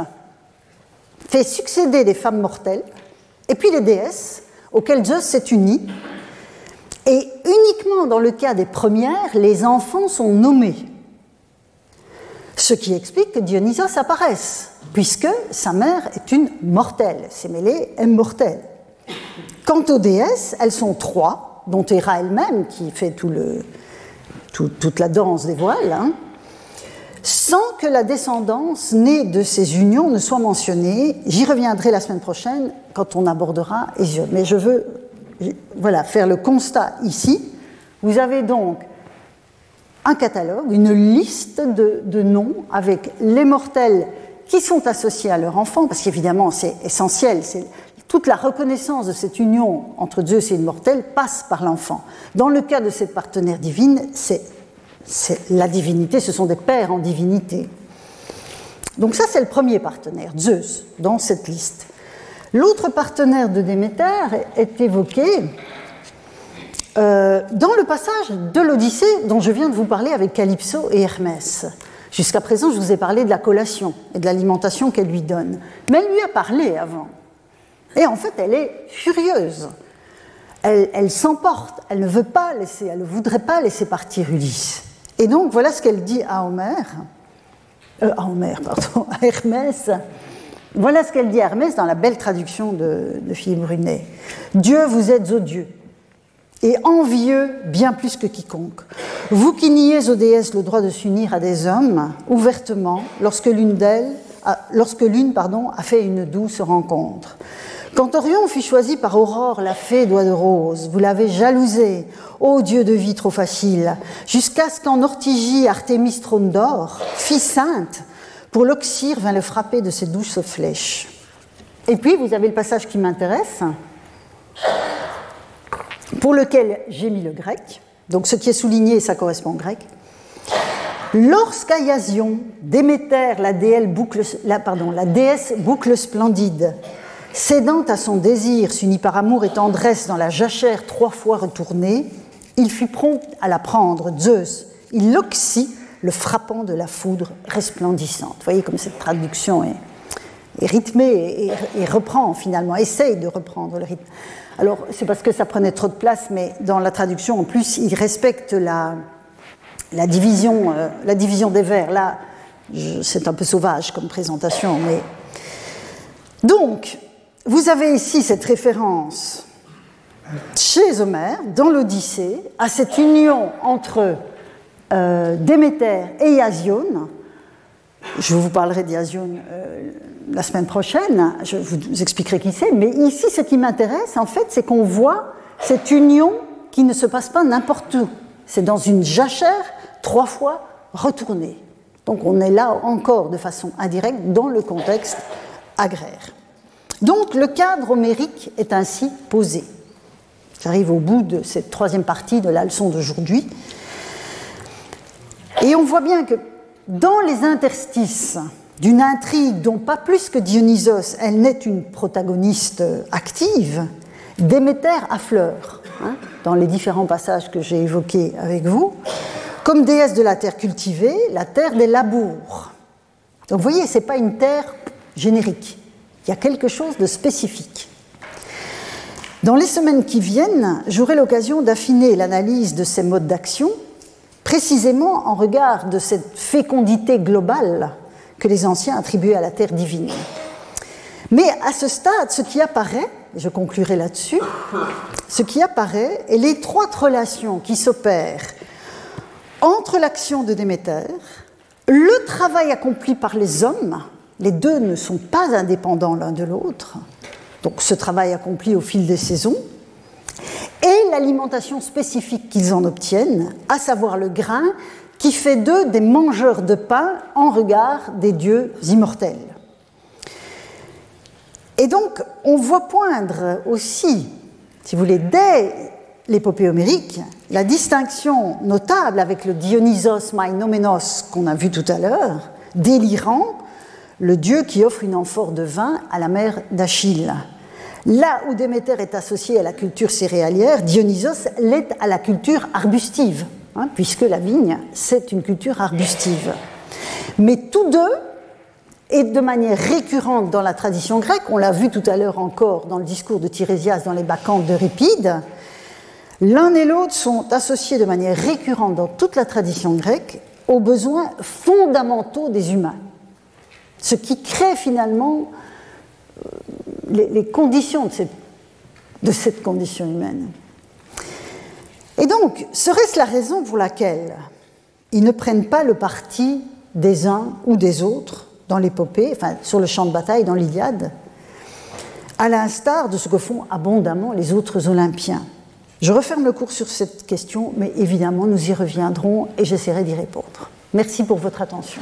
fait succéder des femmes mortelles et puis les déesses auxquelles Zeus s'est uni. Et uniquement dans le cas des premières, les enfants sont nommés. Ce qui explique que Dionysos apparaisse, puisque sa mère est une mortelle. Sémélé est mortelle. Quant aux déesses, elles sont trois, dont Héra elle-même, qui fait toute la danse des voiles. Hein sans que la descendance née de ces unions ne soit mentionnée. J'y reviendrai la semaine prochaine quand on abordera Hésiode. Mais je veux voilà, faire le constat ici. Vous avez donc un catalogue, une liste de, noms avec les mortels qui sont associés à leur enfant, parce qu'évidemment c'est essentiel, toute la reconnaissance de cette union entre Zeus et une mortelle passe par l'enfant. Dans le cas de cette partenaire divine, c'est la divinité, ce sont des pères en divinité. Donc ça, c'est le premier partenaire, Zeus, dans cette liste. L'autre partenaire de Déméter est évoqué euh, dans le passage de l'Odyssée dont je viens de vous parler avec Calypso et Hermès. Jusqu'à présent, je vous ai parlé de la collation et de l'alimentation qu'elle lui donne. Mais elle lui a parlé avant. Et en fait, elle est furieuse. Elle, elle s'emporte. Elle ne veut pas laisser, elle ne voudrait pas laisser partir Ulysse. Et donc, voilà ce qu'elle dit à Homère, euh, à Homère, pardon, à Hermès. Voilà ce qu'elle dit à Hermès dans la belle traduction de, Philippe Brunet. Dieu, vous êtes odieux et envieux bien plus que quiconque. Vous qui niez aux déesses le droit de s'unir à des hommes ouvertement lorsque l'une d'elles, lorsque l'une a fait une douce rencontre. Quand Orion fut choisi par Aurore, la fée doigt de rose, vous l'avez jalousé, ô dieu de vie trop facile, jusqu'à ce qu'en Ortigie, Artémis trône d'or, fille sainte, pour l'oxyre vint le frapper de ses douces flèches. Et puis, vous avez le passage qui m'intéresse, pour lequel j'ai mis le grec, donc ce qui est souligné, ça correspond au grec. Lorsqu'Ayasion, Déméter, la, déesse boucle splendide, Cédant à son désir, s'unit par amour et tendresse dans la jachère trois fois retournée, il fut prompt à la prendre, Zeus. Il l'oxy, le frappant de la foudre resplendissante. Vous voyez comme cette traduction est, rythmée et, reprend finalement, essaye de reprendre le rythme. Alors, c'est parce que ça prenait trop de place, mais dans la traduction, en plus, il respecte la, la, division, euh, la division des vers. Là, c'est un peu sauvage comme présentation, mais. Donc, vous avez ici cette référence chez Homère, dans l'Odyssée, à cette union entre euh, Déméter et Iasion. Je vous parlerai d'Iasion euh, la semaine prochaine, je vous expliquerai qui c'est, mais ici, ce qui m'intéresse, en fait, c'est qu'on voit cette union qui ne se passe pas n'importe où. C'est dans une jachère trois fois retournée. Donc on est là encore de façon indirecte dans le contexte agraire. Donc le cadre homérique est ainsi posé. J'arrive au bout de cette troisième partie de la leçon d'aujourd'hui. Et on voit bien que dans les interstices d'une intrigue dont pas plus que Dionysos, elle n'est une protagoniste active, Déméter affleure, hein, dans les différents passages que j'ai évoqués avec vous, comme déesse de la terre cultivée, la terre des labours. Donc vous voyez, ce n'est pas une terre générique, il y a quelque chose de spécifique. Dans les semaines qui viennent, j'aurai l'occasion d'affiner l'analyse de ces modes d'action, précisément en regard de cette fécondité globale que les anciens attribuaient à la terre divine. Mais à ce stade, ce qui apparaît, et je conclurai là-dessus, ce qui apparaît est l'étroite relation qui s'opère entre l'action de Déméter, le travail accompli par les hommes, les deux ne sont pas indépendants l'un de l'autre, donc ce travail accompli au fil des saisons, et l'alimentation spécifique qu'ils en obtiennent, à savoir le grain, qui fait d'eux des mangeurs de pain en regard des dieux immortels. Et donc, on voit poindre aussi, si vous voulez, dès l'épopée homérique, la distinction notable avec le Dionysos Maïnoménos qu'on a vu tout à l'heure, délirant, le dieu qui offre une amphore de vin à la mère d'Achille. Là où Déméter est associé à la culture céréalière, Dionysos l'est à la culture arbustive, hein, puisque la vigne, c'est une culture arbustive. Mais tous deux, et de manière récurrente dans la tradition grecque, on l'a vu tout à l'heure encore dans le discours de Tirésias dans les Bacchantes de Ripide, l'un et l'autre sont associés de manière récurrente dans toute la tradition grecque aux besoins fondamentaux des humains, ce qui crée finalement les, conditions de cette, de cette condition humaine. Et donc, serait-ce la raison pour laquelle ils ne prennent pas le parti des uns ou des autres dans l'épopée, enfin sur le champ de bataille, dans l'Iliade, à l'instar de ce que font abondamment les autres Olympiens? Je referme le cours sur cette question, mais évidemment, nous y reviendrons et j'essaierai d'y répondre. Merci pour votre attention.